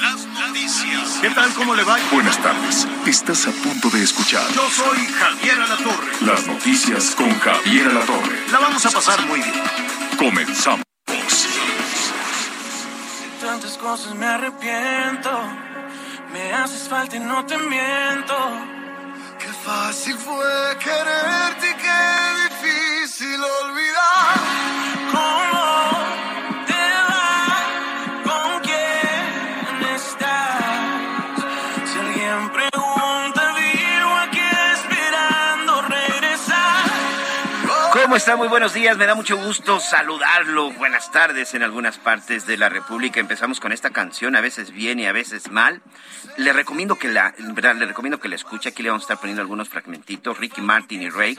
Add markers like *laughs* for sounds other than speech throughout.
Las noticias. ¿Qué tal? ¿Cómo le va? Buenas tardes. Estás a punto de escuchar Yo soy Javier Alatorre. las noticias con Javier Alatorre. La vamos a pasar muy bien. Comenzamos. tantas cosas me arrepiento. Me haces falta y no te miento. Qué fácil fue quererte y qué difícil olvidar. ¿Cómo está? Muy buenos días, me da mucho gusto saludarlo. Buenas tardes en algunas partes de la República. Empezamos con esta canción, a veces bien y a veces mal. Le recomiendo que la, verdad, le recomiendo que la escuche. Aquí le vamos a estar poniendo algunos fragmentitos. Ricky Martin y Rake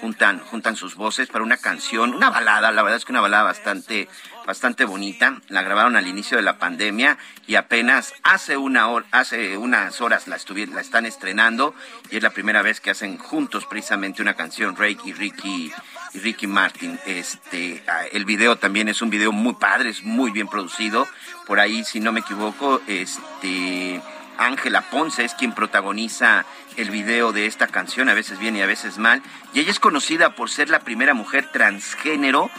juntan, juntan sus voces para una canción, una balada. La verdad es que una balada bastante, bastante bonita. La grabaron al inicio de la pandemia y apenas hace una hora, hace unas horas la la están estrenando y es la primera vez que hacen juntos precisamente una canción Rake y Ricky y Ricky Martin. Este, ah, el video también es un video muy padre, es muy bien producido. Por ahí, si no me equivoco, este Ángela Ponce es quien protagoniza el video de esta canción, a veces bien y a veces mal. Y ella es conocida por ser la primera mujer transgénero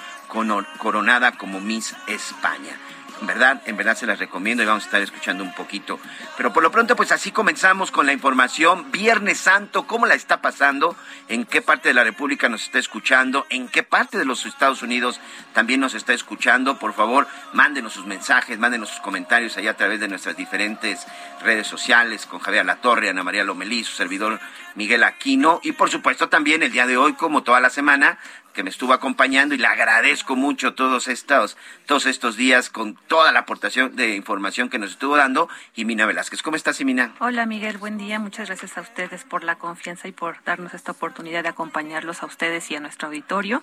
coronada como Miss España. En verdad, en verdad se las recomiendo y vamos a estar escuchando un poquito. Pero por lo pronto, pues así comenzamos con la información. Viernes Santo, ¿cómo la está pasando? ¿En qué parte de la República nos está escuchando? ¿En qué parte de los Estados Unidos también nos está escuchando? Por favor, mándenos sus mensajes, mándenos sus comentarios allá a través de nuestras diferentes redes sociales con Javier Latorre, Ana María Lomelí, su servidor Miguel Aquino y por supuesto también el día de hoy, como toda la semana, que me estuvo acompañando y le agradezco mucho todos estos, todos estos días con toda la aportación de información que nos estuvo dando, Jimina Velázquez. ¿Cómo estás, Jimina? Hola Miguel, buen día. Muchas gracias a ustedes por la confianza y por darnos esta oportunidad de acompañarlos a ustedes y a nuestro auditorio.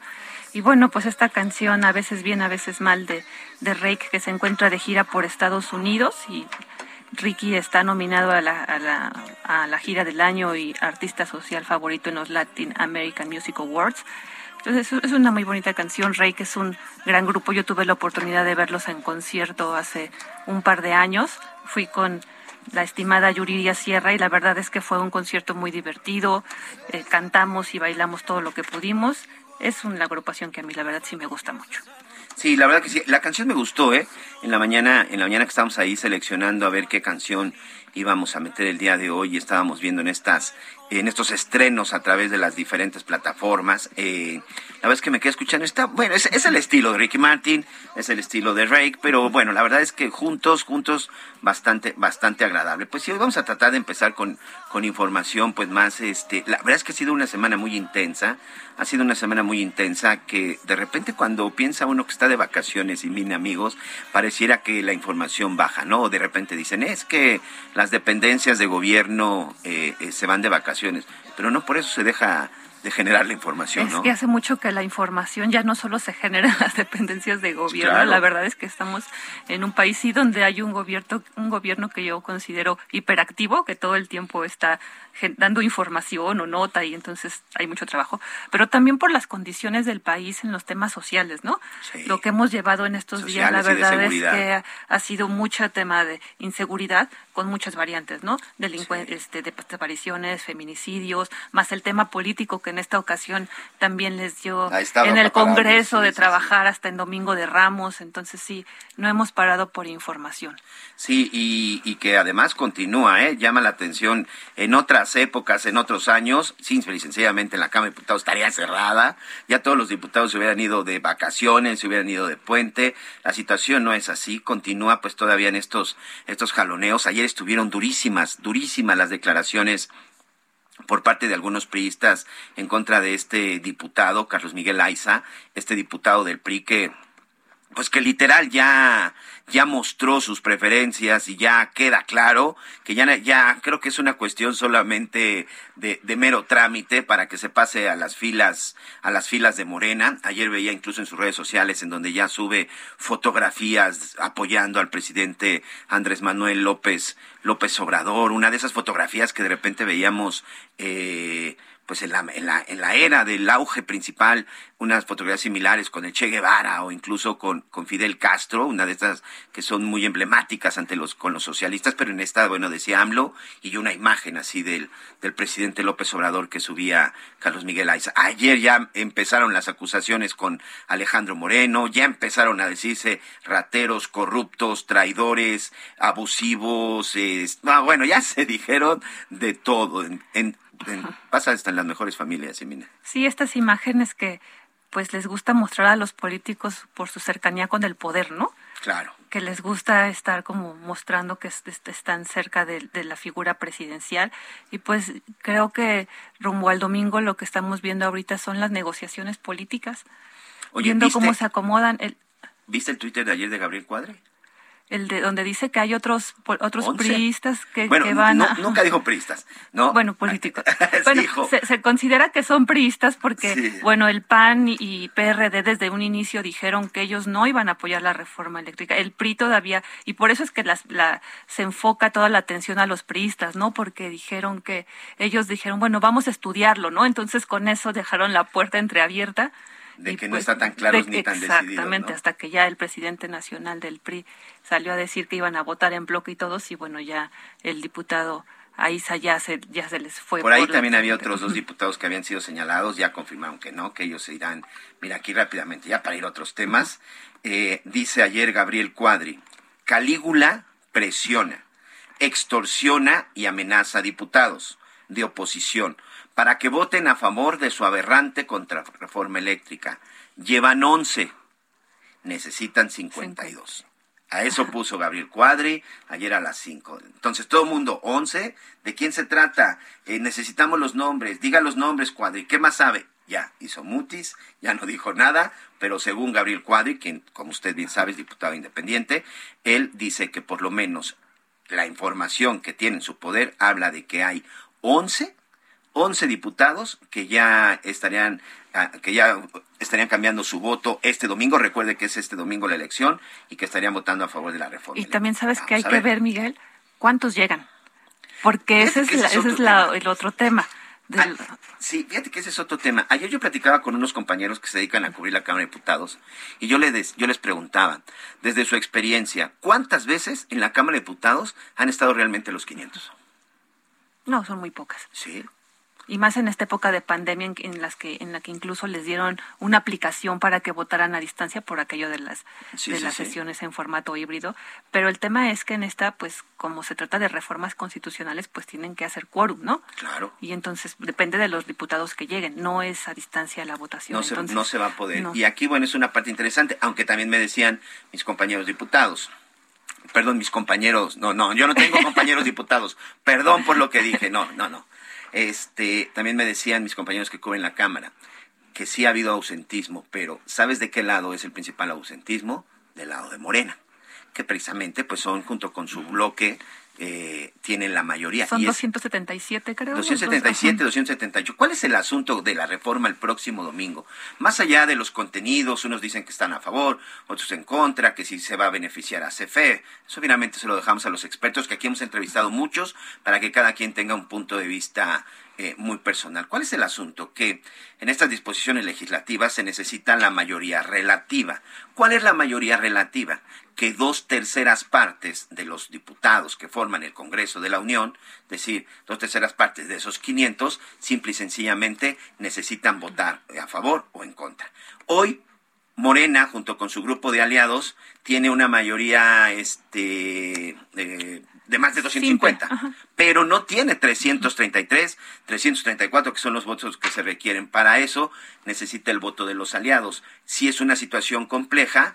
Y bueno, pues esta canción, a veces bien, a veces mal, de, de Rake, que se encuentra de gira por Estados Unidos y Ricky está nominado a la, a la, a la gira del año y artista social favorito en los Latin American Music Awards. Entonces es- una muy bonita canción. Rake es un gran grupo. Yo tuve la oportunidad de verlos en concierto hace un par de años. Fui con la estimada Yuriria Sierra y la verdad es que fue un concierto muy divertido. Eh, cantamos y bailamos todo lo que pudimos. Es una agrupación que a mí la verdad sí me gusta mucho. Sí, la verdad que sí. La canción me gustó, ¿eh? En la mañana, en la mañana que estábamos ahí seleccionando a ver qué canción íbamos a meter el día de hoy, estábamos viendo en estas, en estos estrenos a través de las diferentes plataformas. Eh, la es que me quedé escuchando. Está, bueno, es, el estilo de Ricky Martin, es el estilo de Rake, pero bueno, la verdad es que juntos, juntos, bastante, bastante agradable. Pues sí, hoy vamos a tratar de empezar con, con información, pues más, este, la verdad es que ha sido una semana muy intensa, ha sido una semana muy intensa que de repente cuando piensa uno que está de vacaciones y mil amigos, pareciera que la información baja, ¿no? De repente dicen, es que las dependencias de gobierno eh, eh, se van de vacaciones, pero no por eso se deja de generar la información, Es ¿no? que hace mucho que la información ya no solo se genera en las dependencias de gobierno. Claro. La verdad es que estamos en un país sí donde hay un gobierno, un gobierno que yo considero hiperactivo, que todo el tiempo está dando información o nota y entonces hay mucho trabajo. Pero también por las condiciones del país en los temas sociales, ¿no? Sí. Lo que hemos llevado en estos días, la verdad es que ha, ha sido mucho tema de inseguridad con muchas variantes, ¿no? Delincuen- este, de desapariciones, feminicidios, más el tema político que en esta ocasión también les dio en el Congreso de trabajar hasta en Domingo de Ramos, entonces sí, no hemos parado por información. Sí, y, y que además continúa, ¿eh? llama la atención. En otras épocas, en otros años, simple y sencillamente la Cámara de Diputados estaría cerrada, ya todos los diputados se hubieran ido de vacaciones, se hubieran ido de puente. La situación no es así, continúa pues todavía en estos, estos jaloneos. Ayer estuvieron durísimas, durísimas las declaraciones por parte de algunos priistas en contra de este diputado, Carlos Miguel Aiza, este diputado del PRI que pues que literal ya ya mostró sus preferencias y ya queda claro que ya, ya creo que es una cuestión solamente de, de, mero trámite para que se pase a las filas a las filas de Morena. Ayer veía incluso en sus redes sociales en donde ya sube fotografías apoyando al presidente Andrés Manuel López López Obrador, una de esas fotografías que de repente veíamos eh, pues en la, en la, en la era del auge principal, unas fotografías similares con el Che Guevara o incluso con, Fidel Castro, una de estas que son muy emblemáticas ante los, con los socialistas, pero en esta, bueno, decía AMLO, y una imagen así del, presidente López Obrador que subía Carlos Miguel Aiza. Ayer ya empezaron las acusaciones con Alejandro Moreno, ya empezaron a decirse rateros, corruptos, traidores, abusivos, bueno, ya se *laughs* dijeron de todo. En, en, pasa hasta en las mejores familias, Emina. Sí, estas imágenes que pues les gusta mostrar a los políticos por su cercanía con el poder, ¿no? Claro. Que les gusta estar como mostrando que están cerca de, la figura presidencial. Y pues creo que rumbo al domingo lo que estamos viendo ahorita son las negociaciones políticas. viendo cómo se acomodan. El... ¿Viste el Twitter de ayer de Gabriel Cuadre? El de donde dice que hay otros otros priistas que, van no, nunca dijo priistas no *laughs* bueno políticos *laughs* bueno se, considera que son priistas porque bueno el PAN y PRD desde un inicio dijeron que ellos no iban a apoyar la reforma eléctrica. El PRI todavía y por eso es que las, la, se enfoca toda la atención a los priistas no porque dijeron que ellos dijeron bueno vamos a estudiarlo no entonces con eso dejaron la puerta entreabierta de que no pues, está tan claro ni tan decidido. Exactamente, hasta que ya el presidente nacional del PRI salió a decir que iban a votar en bloque y todos, y bueno, ya el diputado Aiza ya se, ya se les fue. Por ahí también había otros dos diputados que habían sido señalados, ya confirmaron que no, que ellos se irán. Mira, aquí rápidamente, ya para ir a otros temas. Eh, dice ayer Gabriel Cuadri, Calígula presiona, extorsiona y amenaza a diputados de oposición para que voten a favor de su aberrante contrarreforma eléctrica. Llevan 11, necesitan 52. A eso puso Gabriel Cuadri ayer a las 5. Entonces, todo el mundo, 11. ¿De quién se trata? Eh, necesitamos los nombres. Diga los nombres, Cuadri. ¿Qué más sabe? Ya, hizo mutis, ya no dijo nada, pero según Gabriel Cuadri, quien, como usted bien sabe, es diputado independiente, él dice que por lo menos la información que tiene en su poder habla de que hay 11 11 diputados que ya estarían ah, que ya estarían cambiando su voto este domingo. Recuerde que es este domingo la elección y que estarían votando a favor de la reforma. Y también sabes que hay que ver, Miguel, cuántos llegan. Porque ese es, ese es, el otro tema. Ah, sí, fíjate que ese es otro tema. Ayer yo platicaba con unos compañeros que se dedican a cubrir la Cámara de Diputados y yo les, yo les preguntaba, desde su experiencia, ¿cuántas veces en la Cámara de Diputados han estado realmente los 500? No, son muy pocas. Sí y más en esta época de pandemia en, las que en la que incluso les dieron una aplicación para que votaran a distancia por aquello de las de las sesiones en formato híbrido. Pero el tema es que en esta pues como se trata de reformas constitucionales pues tienen que hacer quórum no claro. Y entonces depende de los diputados que lleguen. No es a distancia la votación no se, no se va a poder. y aquí bueno es una parte interesante aunque también me decían mis compañeros diputados. Perdón mis compañeros no no yo no tengo compañeros *laughs* diputados. Perdón por lo que dije. No no no este, también me decían mis compañeros que cubren la Cámara que sí ha habido ausentismo, pero ¿sabes de qué lado es el principal ausentismo? Del lado de Morena, que precisamente pues son junto con su bloque eh, tienen la mayoría. Son 277, creo. 277, 278. ¿Cuál es el asunto de la reforma el próximo domingo? Más allá de los contenidos, unos dicen que están a favor, otros en contra, que si se va a beneficiar a CFE. Eso finalmente se lo dejamos a los expertos, que aquí hemos entrevistado muchos, para que cada quien tenga un punto de vista eh, muy personal. ¿Cuál es el asunto? Que en estas disposiciones legislativas se necesita la mayoría relativa. ¿Cuál es la mayoría relativa? Que dos terceras partes de los diputados que forman el Congreso de la Unión, es decir, dos terceras partes de esos 500, simple y sencillamente necesitan votar a favor o en contra. Hoy Morena, junto con su grupo de aliados, tiene una mayoría este, eh, de más de 250, pero no tiene 333, 334, que son los votos que se requieren. Para eso necesita el voto de los aliados. Si es una situación compleja,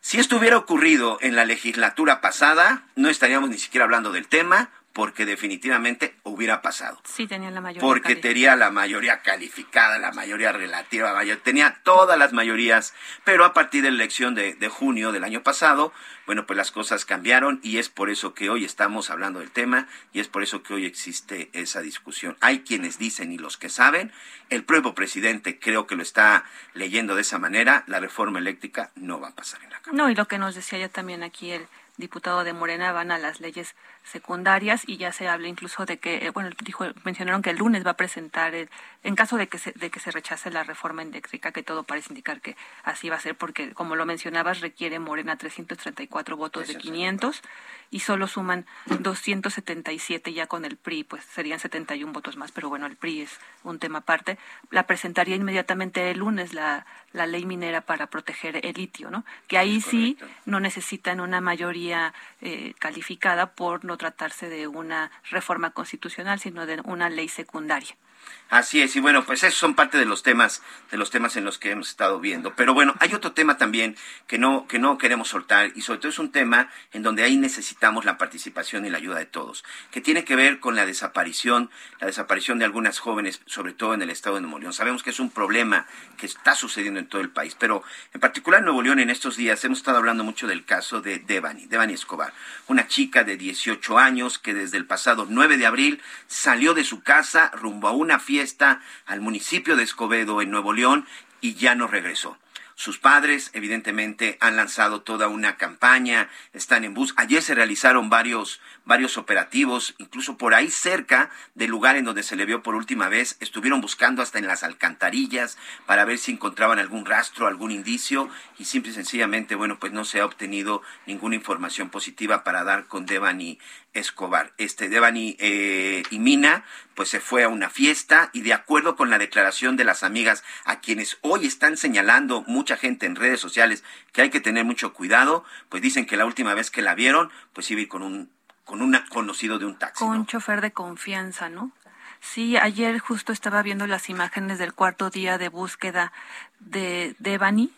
si esto hubiera ocurrido en la legislatura pasada, no estaríamos ni siquiera hablando del tema, porque definitivamente hubiera pasado. Sí, tenía la mayoría. Porque tenía la mayoría calificada, la mayoría relativa, mayor- tenía todas las mayorías, pero a partir de la elección de, de junio del año pasado, bueno, pues las cosas cambiaron y es por eso que hoy estamos hablando del tema y es por eso que hoy existe esa discusión. Hay quienes dicen y los que saben, el propio presidente creo que lo está leyendo de esa manera, la reforma eléctrica no va a pasar en la Cámara. No, y lo que nos decía ya también aquí el diputado de Morena van a las leyes secundarias y ya se habla incluso de que, eh, bueno, dijo, mencionaron que el lunes va a presentar, el- en caso de que, se, de que se rechace la reforma eléctrica, que todo parece indicar que así va a ser, porque como lo mencionabas, requiere Morena 334 votos de 500 y solo suman 277 ya con el PRI, pues serían 71 votos más, pero bueno, el PRI es un tema aparte. La presentaría inmediatamente el lunes la, la ley minera para proteger el litio, ¿no? Que ahí sí no necesitan una mayoría eh, calificada por no tratarse de una reforma constitucional, sino de una ley secundaria. Así es, y bueno, pues esos son parte de los temas, de los temas en los que hemos estado viendo. Pero bueno, hay otro tema también que no, que no queremos soltar, y sobre todo es un tema en donde ahí necesitamos la participación y la ayuda de todos, que tiene que ver con la desaparición, la desaparición de algunas jóvenes, sobre todo en el estado de Nuevo León. Sabemos que es un problema que está sucediendo en todo el país, pero en particular en Nuevo León en estos días hemos estado hablando mucho del caso de Devani, Devani Escobar, una chica de 18 años que desde el pasado 9 de abril salió de su casa rumbo a una fiesta al municipio de Escobedo en Nuevo León y ya no regresó. Sus padres, evidentemente, han lanzado toda una campaña, están en bus. Ayer se realizaron varios, varios operativos, incluso por ahí cerca del lugar en donde se le vio por última vez. Estuvieron buscando hasta en las alcantarillas para ver si encontraban algún rastro, algún indicio, y simple y sencillamente, bueno, pues no se ha obtenido ninguna información positiva para dar con Devani Escobar. Este Devani eh, y Mina, pues se fue a una fiesta y de acuerdo con la declaración de las amigas a quienes hoy están señalando mucha gente en redes sociales que hay que tener mucho cuidado, pues dicen que la última vez que la vieron, pues iba con un con un conocido de un taxi. Con ¿no? un chofer de confianza, ¿no? Sí, ayer justo estaba viendo las imágenes del cuarto día de búsqueda de Devani,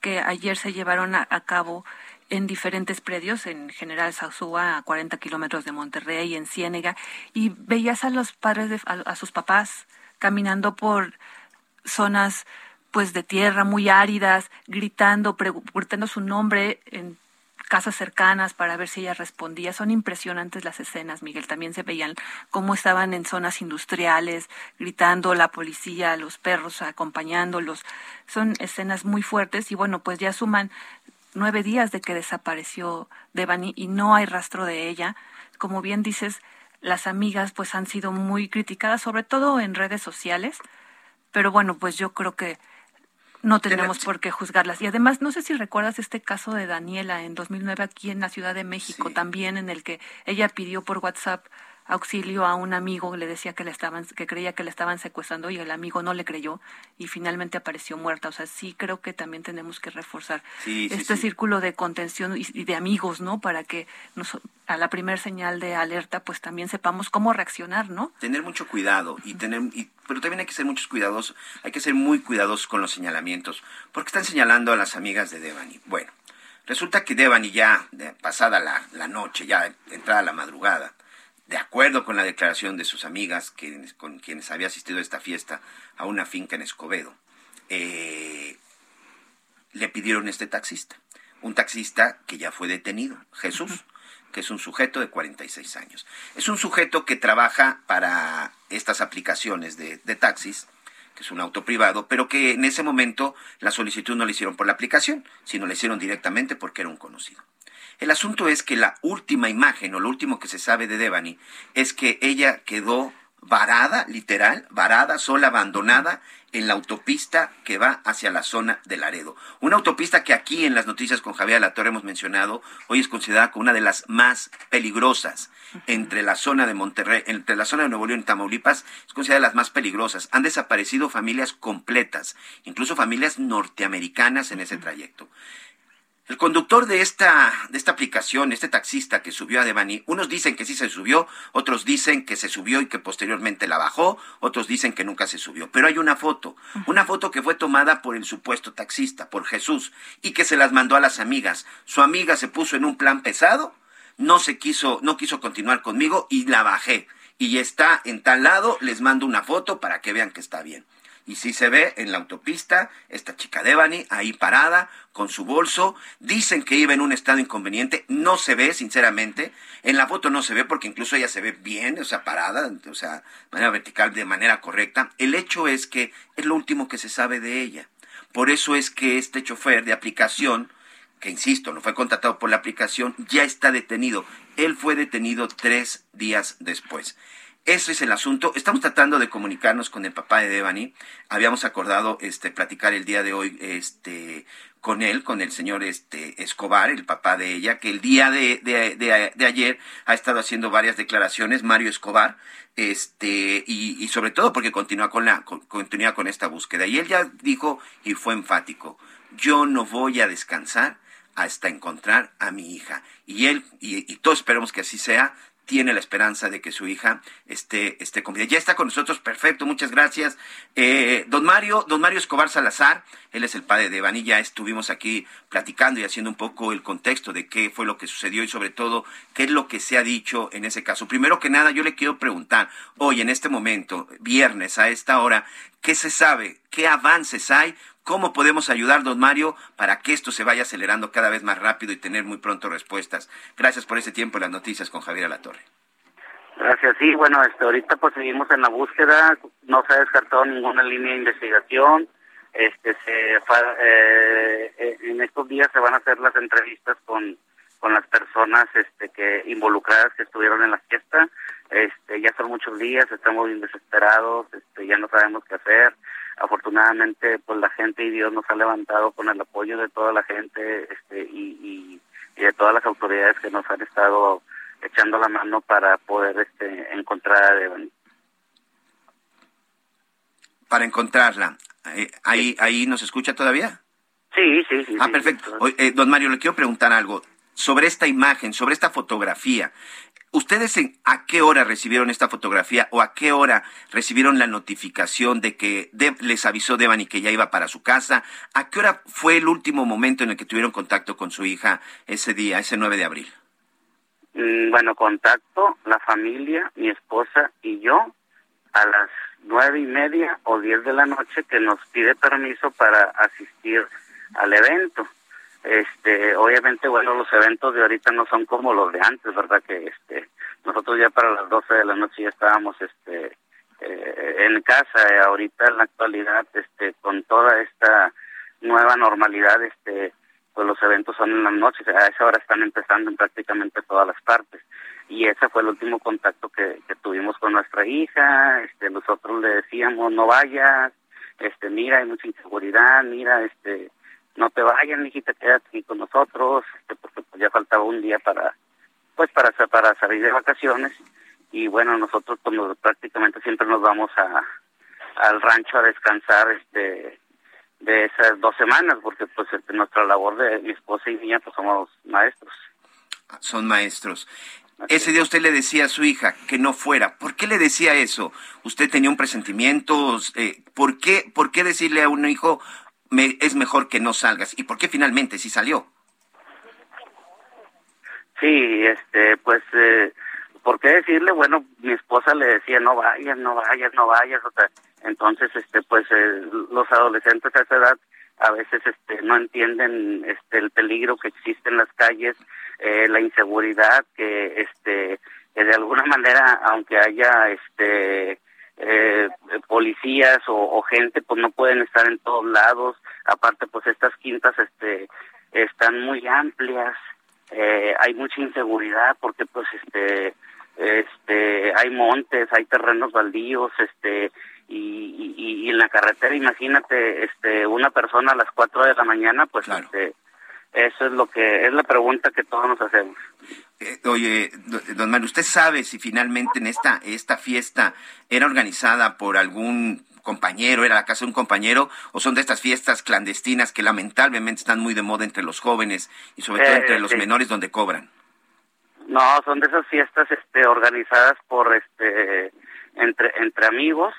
que ayer se llevaron a, a cabo en diferentes predios, en General Sauzúa, a 40 kilómetros de Monterrey, en Ciénega, y veías a los padres, de, a, a sus papás, caminando por zonas pues de tierra muy áridas, gritando, preguntando su nombre en casas cercanas para ver si ella respondía. Son impresionantes las escenas, Miguel. También se veían cómo estaban en zonas industriales, gritando la policía, los perros acompañándolos. Son escenas muy fuertes y bueno, pues ya suman nueve días de que desapareció Devani y no hay rastro de ella. Como bien dices, las amigas pues han sido muy criticadas, sobre todo en redes sociales. Pero bueno, pues yo creo que no tenemos por qué juzgarlas. Y además, no sé si recuerdas este caso de Daniela en 2009 aquí en la Ciudad de México, Sí. también en el que ella pidió por WhatsApp auxilio a un amigo, le decía que le estaban, que creía que le estaban secuestrando y el amigo no le creyó y finalmente apareció muerta. O sea, sí creo que también tenemos que reforzar Sí, este sí. círculo de contención y, y de amigos, ¿no? Para que nos, a la primer señal de alerta, pues también sepamos cómo reaccionar, ¿no? tener mucho cuidado y tener y- pero también hay que ser muchos cuidadosos hay que ser muy cuidadosos con los señalamientos porque están señalando a las amigas de Devani bueno resulta que Devani ya pasada la, la noche ya entrada la madrugada de acuerdo con la declaración de sus amigas quienes, con quienes había asistido a esta fiesta a una finca en Escobedo eh, le pidieron este taxista un taxista que ya fue detenido Jesús que es un sujeto de 46 años. Es un sujeto que trabaja para estas aplicaciones de, de taxis, que es un auto privado, pero que en ese momento la solicitud no la hicieron por la aplicación, sino la hicieron directamente porque era un conocido. El asunto es que la última imagen o lo último que se sabe de Devani es que ella quedó varada, literal, varada, sola, abandonada en la autopista que va hacia la zona de Laredo. Una autopista que aquí en las noticias con Javier La Torre hemos mencionado, hoy es considerada como una de las más peligrosas entre la zona de Monterrey, entre la zona de Nuevo León y Tamaulipas, es considerada de las más peligrosas. Han desaparecido familias completas, incluso familias norteamericanas en ese trayecto. El conductor de esta, de esta aplicación, este taxista que subió a Devani, unos dicen que sí se subió, otros dicen que se subió y que posteriormente la bajó, otros dicen que nunca se subió. Pero hay una foto, una foto que fue tomada por el supuesto taxista, por Jesús, y que se las mandó a las amigas. Su amiga se puso en un plan pesado, no se quiso, no quiso continuar conmigo y la bajé. Y está en tal lado, les mando una foto para que vean que está bien. Y sí se ve en la autopista esta chica Devani ahí parada con su bolso. Dicen que iba en un estado inconveniente. No se ve, sinceramente. En la foto no se ve porque incluso ella se ve bien, o sea, parada, o sea, de manera vertical, de manera correcta. El hecho es que es lo último que se sabe de ella. Por eso es que este chofer de aplicación, que insisto, no fue contratado por la aplicación, ya está detenido. Él fue detenido tres días después. Eso es el asunto. Estamos tratando de comunicarnos con el papá de Devani. Habíamos acordado este platicar el día de hoy este con él, con el señor este Escobar, el papá de ella, que el día de, de, ayer ha estado haciendo varias declaraciones, Mario Escobar, este, y, y sobre todo porque continúa con la, continúa con esta búsqueda. Y él ya dijo y fue enfático, yo no voy a descansar hasta encontrar a mi hija. Y él, y, y todos esperemos que así sea, tiene la esperanza de que su hija esté, esté con vida. Ya está con nosotros, perfecto, muchas gracias. Eh, don Mario, don Mario Escobar Salazar, él es el padre de Vanilla, estuvimos aquí platicando y haciendo un poco el contexto de qué fue lo que sucedió y sobre todo qué es lo que se ha dicho en ese caso. Primero que nada, yo le quiero preguntar, hoy en este momento, viernes a esta hora, ¿qué se sabe? ¿Qué avances hay? ¿Cómo podemos ayudar, don Mario, para que esto se vaya acelerando cada vez más rápido y tener muy pronto respuestas? Gracias por ese tiempo en las noticias con Javier Alatorre. Gracias, sí, bueno, este, ahorita pues seguimos en la búsqueda, no se ha descartado ninguna línea de investigación, este, se, eh, eh, en estos días se van a hacer las entrevistas con, con las personas este, que involucradas que estuvieron en la fiesta, este, ya son muchos días, estamos bien desesperados, este, ya no sabemos qué hacer, afortunadamente pues la gente y Dios nos ha levantado con el apoyo de toda la gente este y, y, de todas las autoridades que nos han estado echando la mano para poder este encontrar a Devani. Para encontrarla. Eh, ¿Ahí, ahí nos escucha todavía? Sí, sí, sí. Ah, perfecto. Eh, don Mario, le quiero preguntar algo sobre esta imagen, sobre esta fotografía. ¿Ustedes a qué hora recibieron esta fotografía o a qué hora recibieron la notificación de que les avisó Devani que ya iba para su casa? ¿A qué hora fue el último momento en el que tuvieron contacto con su hija ese día, ese 9 de abril? Mm, bueno, contacto, la familia, mi esposa y yo a las nueve y media o diez de la noche que nos pide permiso para asistir al evento este obviamente bueno los eventos de ahorita no son como los de antes verdad que este nosotros ya para las 12 de la noche ya estábamos este eh, en casa eh, ahorita en la actualidad este con toda esta nueva normalidad este pues los eventos son en las noches a esa hora están empezando en prácticamente todas las partes. Y ese fue el último contacto que, que tuvimos con nuestra hija este nosotros le decíamos no vayas este mira hay mucha inseguridad mira este no te vayas, hijita, quédate aquí con nosotros, este, porque pues ya faltaba un día para, pues para, para salir de vacaciones y bueno, nosotros pues, prácticamente siempre nos vamos a, al rancho a descansar, este, de esas dos semanas, porque pues este, nuestra labor de mi esposa y mía pues somos maestros. Son maestros. Ese día usted le decía a su hija que no fuera. ¿Por qué le decía eso? ¿Usted tenía un presentimiento? Eh, ¿por, qué, ¿Por qué decirle a un hijo, es mejor que no salgas. ¿Y por qué finalmente sí salió? Sí, este, pues, eh, ¿por qué decirle? Bueno, mi esposa le decía, no vayas, no vayas, no vayas. O sea, entonces, este, pues, eh, los adolescentes a esa edad a veces, este, no entienden, este, el peligro que existe en las calles, eh, la inseguridad que, este, que de alguna manera, aunque haya, este, eh, policías o, gente pues no pueden estar en todos lados. Aparte pues estas quintas este están muy amplias. Eh, hay mucha inseguridad porque pues este este hay montes hay terrenos baldíos este y, y, en la carretera imagínate este una persona a las cuatro de la mañana pues este eso es lo que es la pregunta que todos nos hacemos. Eh, oye, don Mario, ¿usted sabe si finalmente en esta, esta fiesta era organizada por algún compañero, era la casa de un compañero, o son de estas fiestas clandestinas que lamentablemente están muy de moda entre los jóvenes y sobre todo entre los menores donde cobran? No, son de esas fiestas este, organizadas por este entre entre amigos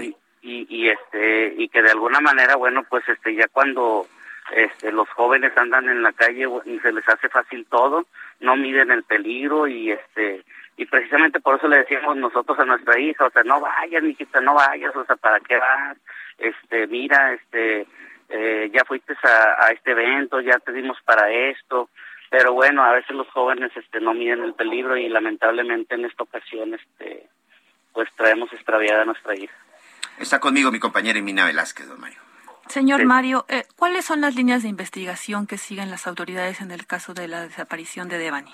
y, y, y, este y que de alguna manera bueno pues este ya cuando este, los jóvenes andan en la calle y se les hace fácil todo, no miden el peligro y este y precisamente por eso le decíamos nosotros a nuestra hija, o sea, no vayas, mijita, no vayas, o sea, ¿para qué vas? Este, mira, este, eh, ya fuiste a, este evento, ya te dimos para esto, pero bueno, a veces los jóvenes este no miden el peligro y lamentablemente en esta ocasión este pues traemos extraviada a nuestra hija. Está conmigo mi compañera Emina Velázquez, don Mario. Señor Mario, eh, ¿cuáles son las líneas de investigación que siguen las autoridades en el caso de la desaparición de Devani?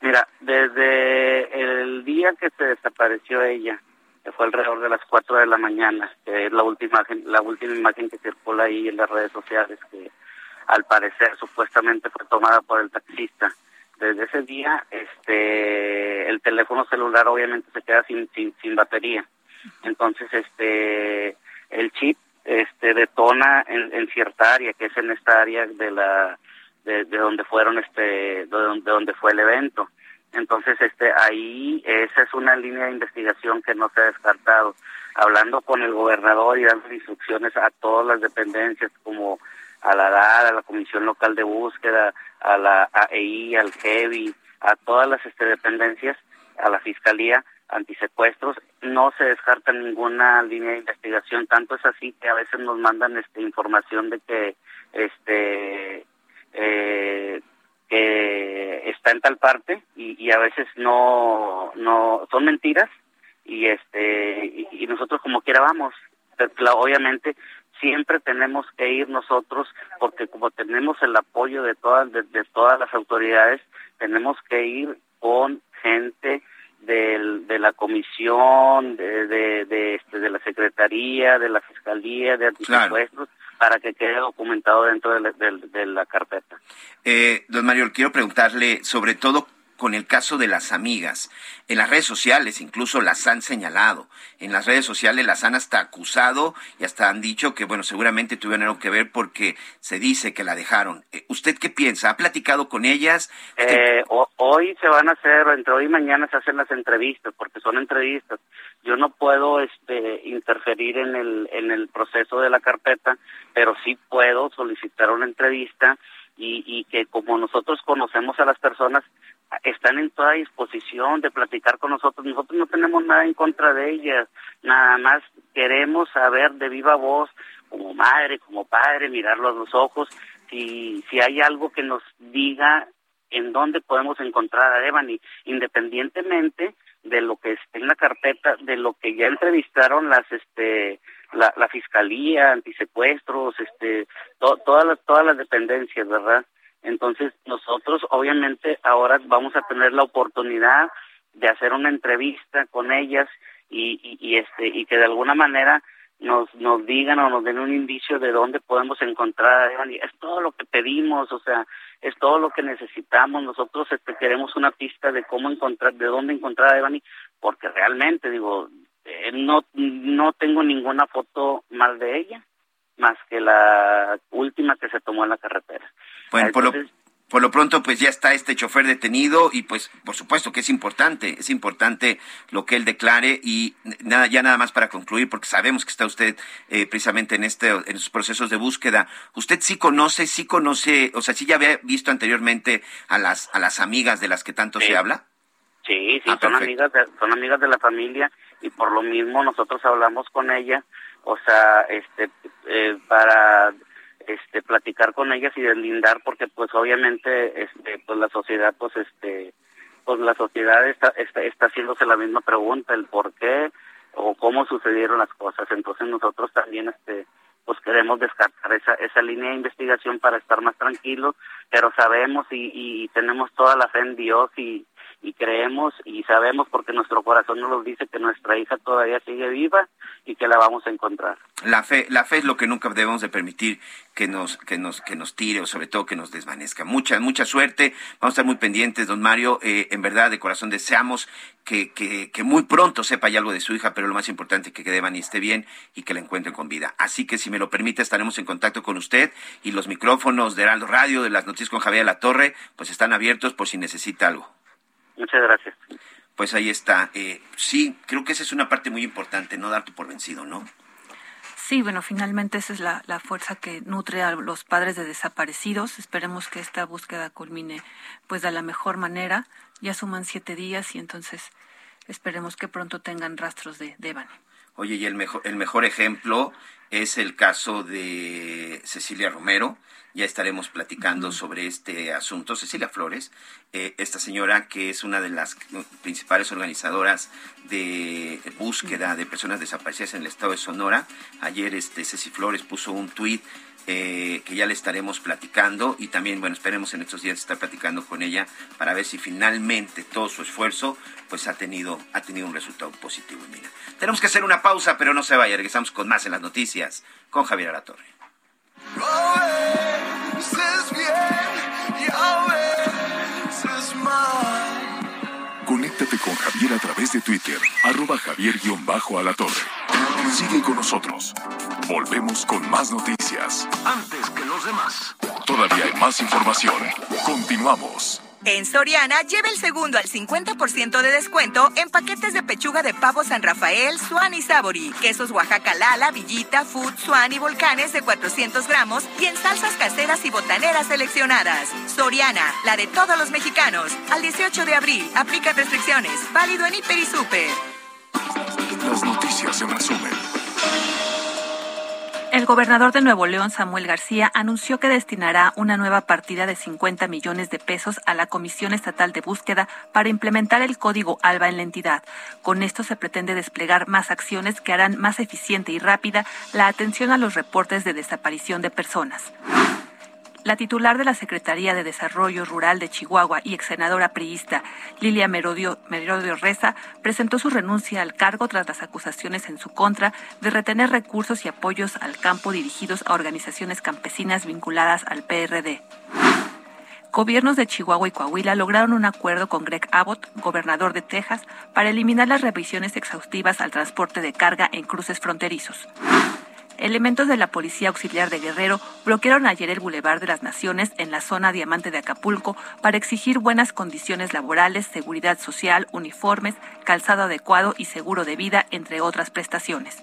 Mira, desde el día que se desapareció ella, que fue alrededor de las 4 de la mañana, que es la última, la última imagen que circula ahí en las redes sociales, que al parecer supuestamente fue tomada por el taxista. Desde ese día, este, el teléfono celular obviamente se queda sin, sin, sin batería. Entonces, este, el chip, este, detona en, en cierta área, que es en esta área de la, de, de donde fueron, este, de donde, donde fue el evento. Entonces, este, ahí, esa es una línea de investigación que no se ha descartado. Hablando con el gobernador y dando instrucciones a todas las dependencias, como a la DAR, a la Comisión Local de Búsqueda, a la AEI, al GEVI, a todas las este, dependencias, a la Fiscalía antisecuestros, no se descarta ninguna línea de investigación, tanto es así que a veces nos mandan este información de que este eh, que está en tal parte y, a veces no no son mentiras y este y, nosotros como quiera vamos. Pero, obviamente siempre tenemos que ir nosotros porque como tenemos el apoyo de todas de todas las autoridades tenemos que ir con gente del, de la comisión de de, de, este, de la secretaría de la fiscalía de antisecuestros para que quede documentado dentro de la, de, de la carpeta. Eh, don Mario, quiero preguntarle sobre todo con el caso de las amigas. En las redes sociales incluso las han señalado. En las redes sociales las han hasta acusado y hasta han dicho que, bueno, seguramente tuvieron algo que ver porque se dice que la dejaron. Eh, ¿Usted qué piensa? ¿Ha platicado con ellas? ¿Usted- Eh, ho- hoy se van a hacer, entre hoy y mañana se hacen las entrevistas, porque son entrevistas. Yo no puedo este, interferir en el, en el proceso de la carpeta, pero sí puedo solicitar una entrevista y, y que como nosotros conocemos a las personas, están en toda disposición de platicar con nosotros. Nosotros no tenemos nada en contra de ellas, nada más queremos saber de viva voz, como madre, como padre, mirarlo a los ojos, si, si hay algo que nos diga en dónde podemos encontrar a Devani, independientemente de lo que esté en la carpeta, de lo que ya entrevistaron las, este, la, la fiscalía, antisecuestros, este, to- todas las, todas las dependencias, ¿verdad? Entonces nosotros obviamente ahora vamos a tener la oportunidad de hacer una entrevista con ellas y, este y que de alguna manera nos nos digan o nos den un indicio de dónde podemos encontrar. Es todo lo que pedimos, o sea, es todo lo que necesitamos. Nosotros este, queremos una pista de cómo encontrar, de dónde encontrar a Devani, porque realmente digo, eh, no no tengo ninguna foto más de ella, más que la última que se tomó en la carretera. Bueno, por lo, por lo pronto, pues ya está este chofer detenido y pues por supuesto que es importante, es importante lo que él declare y nada, ya nada más para concluir, porque sabemos que está usted eh, precisamente en este, en sus procesos de búsqueda. ¿Usted sí conoce, sí conoce, o sea, sí ya había visto anteriormente a las, a las amigas de las que tanto Sí. se habla? Sí, sí, Ah, son perfecto. amigas de, son amigas de la familia y por lo mismo nosotros hablamos con ella, o sea, este, eh, para este platicar con ellas y deslindar porque pues obviamente este pues la sociedad pues este pues la sociedad está está, está haciéndose la misma pregunta el por qué o cómo sucedieron las cosas. Entonces nosotros también este pues queremos descartar esa esa línea de investigación para estar más tranquilos pero sabemos y, y tenemos toda la fe en Dios y y creemos y sabemos porque nuestro corazón nos dice que nuestra hija todavía sigue viva y que la vamos a encontrar. La fe, la fe es lo que nunca debemos de permitir que nos, que nos, que nos tire o sobre todo que nos desvanezca. Mucha, mucha suerte. Vamos a estar muy pendientes, don Mario. Eh, en verdad, de corazón deseamos que, que, que muy pronto sepa ya algo de su hija, pero lo más importante es que Devani esté bien y que la encuentre con vida. Así que si me lo permite, estaremos en contacto con usted y los micrófonos de Heraldo Radio, de las noticias con Javier La Torre, pues están abiertos por si necesita algo. Muchas gracias. Pues ahí está. Eh, sí, creo que esa es una parte muy importante, no darte por vencido, ¿no? Sí, bueno, finalmente esa es la, la, fuerza que nutre a los padres de desaparecidos. Esperemos que esta búsqueda culmine pues de la mejor manera. Ya suman siete días y entonces esperemos que pronto tengan rastros de, de Evan. Oye, y el mejor, el mejor ejemplo es el caso de Cecilia Romero. Ya estaremos platicando sobre este asunto. Cecilia Flores, eh, esta señora que es una de las principales organizadoras de búsqueda de personas desaparecidas en el estado de Sonora. Ayer este Ceci Flores puso un tuit eh, que ya le estaremos platicando y también, bueno, esperemos en estos días estar platicando con ella para ver si finalmente todo su esfuerzo pues ha tenido, ha tenido un resultado positivo. Mira, tenemos que hacer una pausa, pero no se vaya, regresamos con más en las noticias con Javier Alatorre. Conéctate con Javier a través de Twitter, arroba javier-alatorre. Sigue con nosotros. Volvemos con más noticias. Antes que los demás. Todavía hay más información. Continuamos. En Soriana, lleve el segundo al 50% de descuento en paquetes de pechuga de pavo San Rafael, Swan y Sabori, quesos Oaxaca Lala, Villita, Food, Swan y Volcanes de 400 gramos y en salsas caseras y botaneras seleccionadas. Soriana, la de todos los mexicanos. Al 18 de abril, aplica restricciones. Válido en Hiper y Super. Las noticias en resumen. El gobernador de Nuevo León, Samuel García, anunció que destinará una nueva partida de 50 millones de pesos a la Comisión Estatal de Búsqueda para implementar el código ALBA en la entidad. Con esto se pretende desplegar más acciones que harán más eficiente y rápida la atención a los reportes de desaparición de personas. La titular de la Secretaría de Desarrollo Rural de Chihuahua y ex senadora priista Lilia Merodio, Merodio Reza presentó su renuncia al cargo tras las acusaciones en su contra de retener recursos y apoyos al campo dirigidos a organizaciones campesinas vinculadas al PRD. Gobiernos de Chihuahua y Coahuila lograron un acuerdo con Greg Abbott, gobernador de Texas, para eliminar las revisiones exhaustivas al transporte de carga en cruces fronterizos. Elementos de la Policía Auxiliar de Guerrero bloquearon ayer el Boulevard de las Naciones en la zona Diamante de Acapulco para exigir buenas condiciones laborales, seguridad social, uniformes, calzado adecuado y seguro de vida, entre otras prestaciones.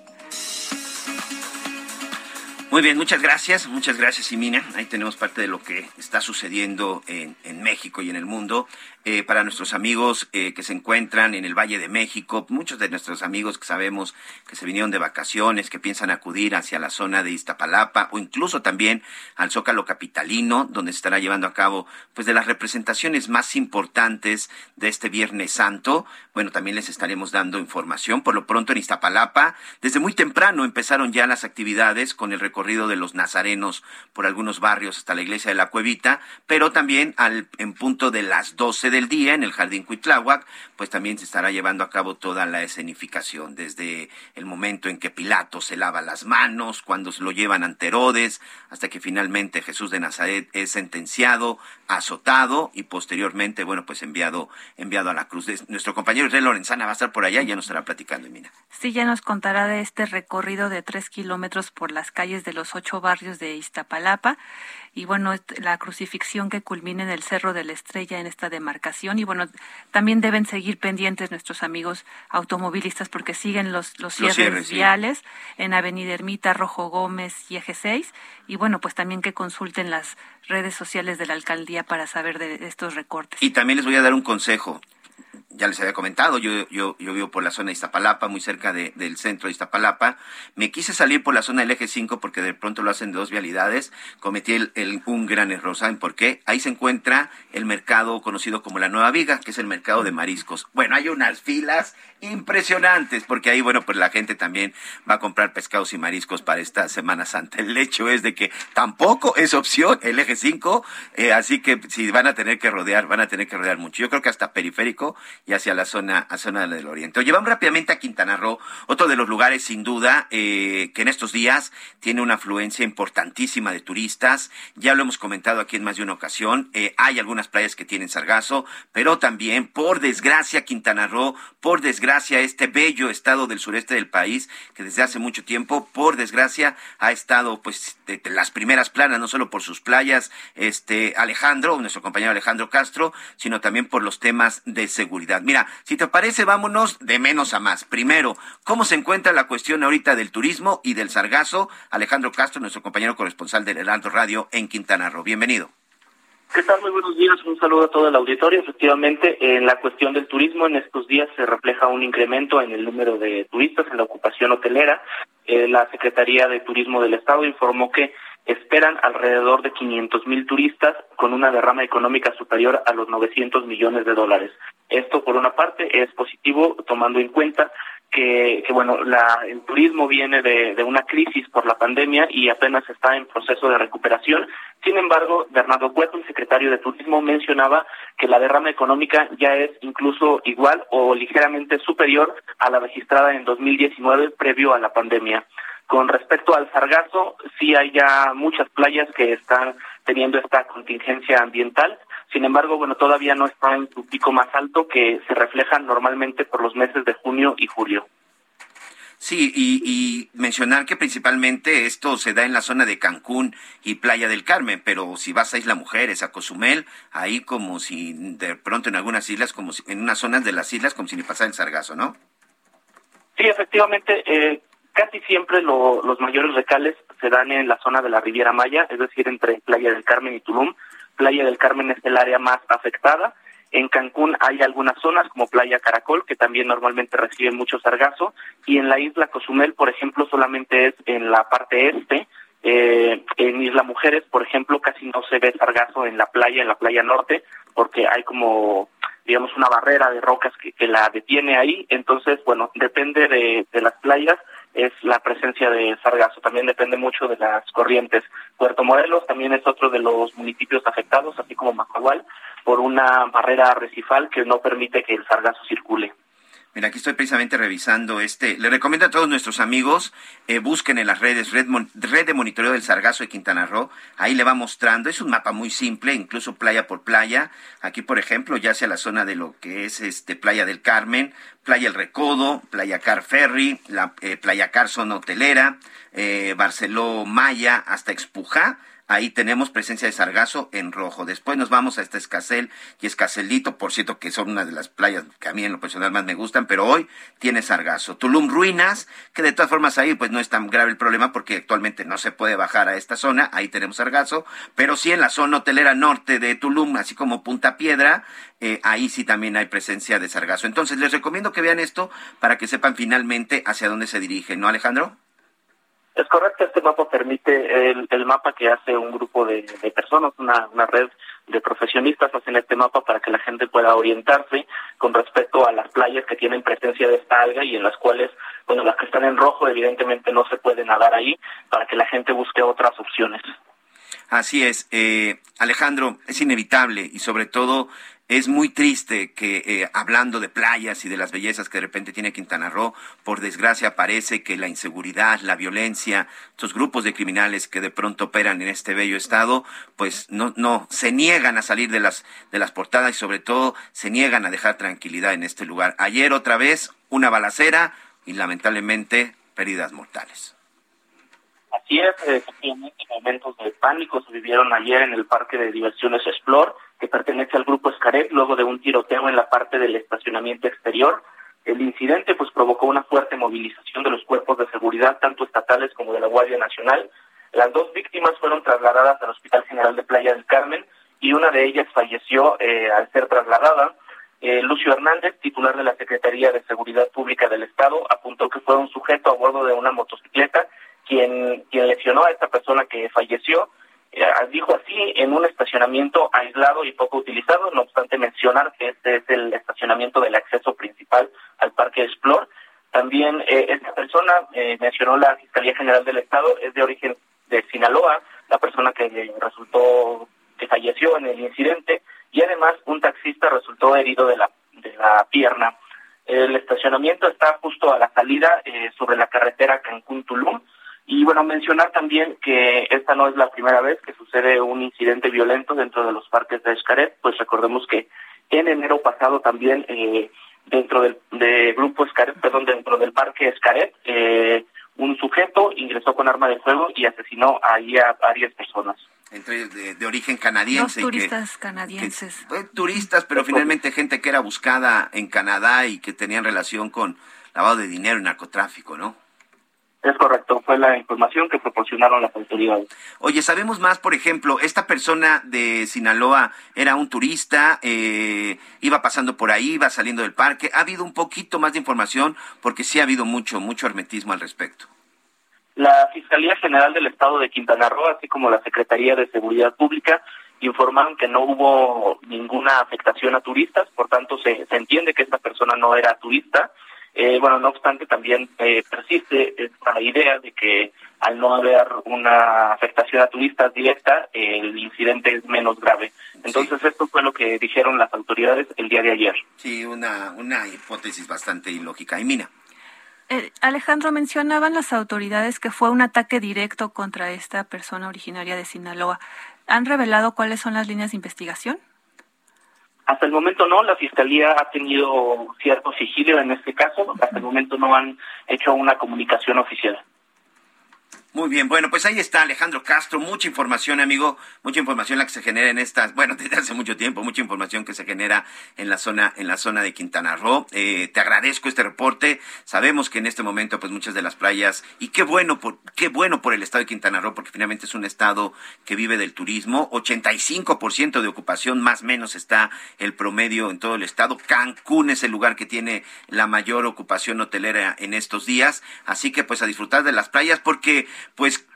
Muy bien, muchas gracias, muchas gracias, Simina. Ahí tenemos parte de lo que está sucediendo en, en México y en el mundo. Eh, para nuestros amigos eh, que se encuentran en el Valle de México, muchos de nuestros amigos que sabemos que se vinieron de vacaciones, que piensan acudir hacia la zona de Iztapalapa o incluso también al Zócalo Capitalino, donde se estará llevando a cabo pues de las representaciones más importantes de este Viernes Santo. Bueno, también les estaremos dando información. Por lo pronto en Iztapalapa, desde muy temprano empezaron ya las actividades con el recorrido de los nazarenos por algunos barrios hasta la iglesia de la Cuevita, pero también al, en punto de las 12 del día en el Jardín Cuitláhuac, pues también se estará llevando a cabo toda la escenificación, desde el momento en que Pilato se lava las manos, cuando lo llevan ante Herodes, hasta que finalmente Jesús de Nazaret es sentenciado, azotado y posteriormente, bueno, pues enviado, enviado a la cruz. Nuestro compañero Israel Lorenzana va a estar por allá y ya nos estará platicando, Mina. Sí, ya nos contará de este recorrido de tres kilómetros por las calles de los ocho barrios de Iztapalapa y bueno, la crucifixión que culmina en el Cerro de la Estrella en esta demarcación. Y bueno, también deben seguir pendientes nuestros amigos automovilistas porque siguen los, los, cierres, viales en Avenida Ermita, Rojo Gómez y Eje 6 y bueno, pues también que consulten las redes sociales de la alcaldía para saber de estos recortes. Y también les voy a dar un consejo ya les había comentado, yo, yo, yo vivo por la zona de Iztapalapa, muy cerca de, del centro de Iztapalapa. Me quise salir por la zona del eje 5 porque de pronto lo hacen de dos vialidades. Cometí el, un gran error. ¿Saben por qué? Ahí se encuentra el mercado conocido como la Nueva Viga, que es el mercado de mariscos. Bueno, hay unas filas impresionantes porque ahí, bueno, pues la gente también va a comprar pescados y mariscos para esta Semana Santa. El hecho es de que tampoco es opción el eje 5, eh, así que si van a tener que rodear, van a tener que rodear mucho. Yo creo que hasta periférico y hacia la zona, a zona del oriente. Oye, vamos rápidamente a Quintana Roo, otro de los lugares sin duda eh, que en estos días tiene una afluencia importantísima de turistas. Ya lo hemos comentado aquí en más de una ocasión. Eh, hay algunas playas que tienen sargazo, pero también, por desgracia, Quintana Roo, por desgracia, este bello estado del sureste del país, que desde hace mucho tiempo, por desgracia, ha estado pues de, de las primeras planas, no solo por sus playas, este Alejandro, nuestro compañero Alejandro Castro, sino también por los temas de seguridad Mira, si te parece, vámonos de menos a más. Primero, ¿cómo se encuentra la cuestión ahorita del turismo y del sargazo? Alejandro Castro, nuestro compañero corresponsal del Heraldo Radio en Quintana Roo. Bienvenido. ¿Qué tal? Muy buenos días. Un saludo a todo el auditorio. Efectivamente, en la cuestión del turismo, en estos días se refleja un incremento en el número de turistas en la ocupación hotelera. Eh, la Secretaría de Turismo del Estado informó que esperan alrededor de 500 mil turistas con una derrama económica superior a los 900 millones de dólares. Esto, por una parte, es positivo tomando en cuenta que, bueno, la, el turismo viene de, una crisis por la pandemia y apenas está en proceso de recuperación. Sin embargo, Bernardo Cueto, el secretario de Turismo, mencionaba que la derrama económica ya es incluso igual o ligeramente superior a la registrada en 2019 previo a la pandemia. Con respecto al sargazo, sí hay ya muchas playas que están teniendo esta contingencia ambiental. Sin embargo, bueno, todavía no está en su pico más alto que se refleja normalmente por los meses de junio y julio. Sí, y, mencionar que principalmente esto se da en la zona de Cancún y Playa del Carmen, pero si vas a Isla Mujeres, a Cozumel, ahí como si de pronto en algunas islas, como si, en unas zonas de las islas, como si ni pasara el sargazo, ¿no? Sí, efectivamente, eh, casi siempre los mayores recales se dan en la zona de la Riviera Maya, es decir, entre Playa del Carmen y Tulum. Playa del Carmen es el área más afectada. En Cancún hay algunas zonas como Playa Caracol que también normalmente reciben mucho sargazo y en la isla Cozumel, por ejemplo, solamente es en la parte este. Eh, en Isla Mujeres, por ejemplo, casi no se ve sargazo en la playa, en la playa norte, porque hay como, digamos, una barrera de rocas que, que la detiene ahí. Entonces, bueno, depende de, de las playas es la presencia de sargazo. También depende mucho de las corrientes. Puerto Morelos también es otro de los municipios afectados, así como Macahual, por una barrera arrecifal que no permite que el sargazo circule. Mira, aquí estoy precisamente revisando este. Le recomiendo a todos nuestros amigos, eh, busquen en las redes red, red, de Monitoreo del Sargazo de Quintana Roo. Ahí le va mostrando. Es un mapa muy simple, incluso playa por playa. Aquí, por ejemplo, ya sea la zona de lo que es este Playa del Carmen, Playa El Recodo, Playa Car Ferry, la, eh, Playa Car Zona Hotelera, eh, Barceló Maya, hasta Expujá Ahí tenemos presencia de sargazo en rojo. Después nos vamos a este Escacel y Escacelito, por cierto, que son una de las playas que a mí en lo personal más me gustan, pero hoy tiene sargazo. Tulum Ruinas, que de todas formas ahí pues no es tan grave el problema porque actualmente no se puede bajar a esta zona, ahí tenemos sargazo, pero sí en la zona hotelera norte de Tulum, así como Punta Piedra, eh, ahí sí también hay presencia de sargazo. Entonces les recomiendo que vean esto para que sepan finalmente hacia dónde se dirigen, ¿no, Alejandro? Es correcto, este mapa permite el, el mapa que hace un grupo de, personas, una, una red de profesionistas hacen este mapa para que la gente pueda orientarse con respecto a las playas que tienen presencia de esta alga y en las cuales, bueno, las que están en rojo evidentemente no se puede nadar ahí para que la gente busque otras opciones. Así es, eh, Alejandro, es inevitable y sobre todo es muy triste que eh, hablando de playas y de las bellezas que de repente tiene Quintana Roo, por desgracia parece que la inseguridad, la violencia, estos grupos de criminales que de pronto operan en este bello estado, pues no, no, se niegan a salir de las, de las portadas y sobre todo se niegan a dejar tranquilidad en este lugar. Ayer otra vez una balacera y lamentablemente pérdidas mortales. Así es, efectivamente, momentos de pánico se vivieron ayer en el parque de diversiones Explore que pertenece al grupo Escaret, luego de un tiroteo en la parte del estacionamiento exterior. El incidente pues provocó una fuerte movilización de los cuerpos de seguridad, tanto estatales como de la Guardia Nacional. Las dos víctimas fueron trasladadas al Hospital General de Playa del Carmen y una de ellas falleció eh, al ser trasladada. Eh, Lucio Hernández, titular de la Secretaría de Seguridad Pública del Estado, apuntó que fue un sujeto a bordo de una motocicleta quien, quien lesionó a esta persona que falleció dijo así, en un estacionamiento aislado y poco utilizado, no obstante mencionar que este es el estacionamiento del acceso principal al Parque Explore. También eh, esta persona, eh, mencionó la Fiscalía General del Estado, es de origen de Sinaloa, la persona que resultó, que falleció en el incidente, y además un taxista resultó herido de la, de la pierna. El estacionamiento está justo a la salida sobre la carretera Cancún-Tulum, y bueno, mencionar también que esta no es la primera vez que sucede un incidente violento dentro de los parques de Escaret, pues recordemos que en enero pasado también eh, dentro del de grupo Escaret, perdón, dentro del parque Escaret, eh, un sujeto ingresó con arma de fuego y asesinó ahí a varias personas. Entre de, origen canadiense. Dos turistas canadienses. turistas, pero finalmente gente que era buscada en Canadá y que tenían relación con lavado de dinero y narcotráfico, ¿no? Es correcto, fue la información que proporcionaron las autoridades. Oye, sabemos más, por ejemplo, esta persona de Sinaloa era un turista, eh, iba pasando por ahí, iba saliendo del parque. ¿Ha habido un poquito más de información? Porque sí ha habido mucho, mucho hermetismo al respecto. La Fiscalía General del Estado de Quintana Roo, así como la Secretaría de Seguridad Pública, informaron que no hubo ninguna afectación a turistas, por tanto se, se entiende que esta persona no era turista eh, bueno, no obstante, también eh, persiste esta idea de que al no haber una afectación a turistas directa, el incidente es menos grave. Entonces, esto fue lo que dijeron las autoridades el día de ayer. Sí, una, una hipótesis bastante ilógica. Y Mina. Eh, Alejandro, mencionaban las autoridades que fue un ataque directo contra esta persona originaria de Sinaloa. ¿Han revelado cuáles son las líneas de investigación? Hasta el momento no, la Fiscalía ha tenido cierto sigilo en este caso, hasta el momento no han hecho una comunicación oficial. Muy bien, bueno, pues ahí está Alejandro Castro, mucha información, amigo, mucha información la que se genera en estas, bueno, *laughs* desde hace mucho tiempo, mucha información que se genera en la zona, en la zona de Quintana Roo. Eh, te agradezco este reporte. Sabemos que en este momento, pues muchas de las playas, y qué bueno por, qué bueno por el estado de Quintana Roo, porque finalmente es un estado que vive del turismo. 85% de ocupación, más o menos está el promedio en todo el estado. Cancún es el lugar que tiene la mayor ocupación hotelera en estos días. Así que pues a disfrutar de las playas porque pues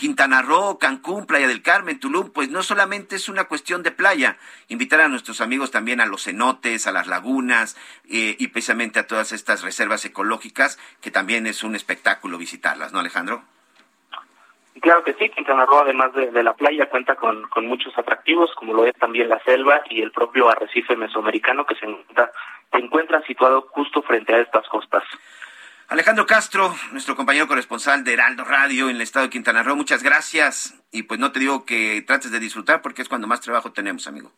Quintana Roo, Cancún, Playa del Carmen, Tulum, pues no solamente es una cuestión de playa, invitar a nuestros amigos también a los cenotes, a las lagunas eh, y precisamente a todas estas reservas ecológicas, que también es un espectáculo visitarlas, ¿no, Alejandro? Claro que sí, Quintana Roo, además de, la playa, cuenta con, muchos atractivos, como lo es también la selva y el propio arrecife mesoamericano que se encuentra, se encuentra situado justo frente a estas costas. Alejandro Castro, nuestro compañero corresponsal de Heraldo Radio en el estado de Quintana Roo, muchas gracias. Y pues no te digo que trates de disfrutar porque es cuando más trabajo tenemos, amigo.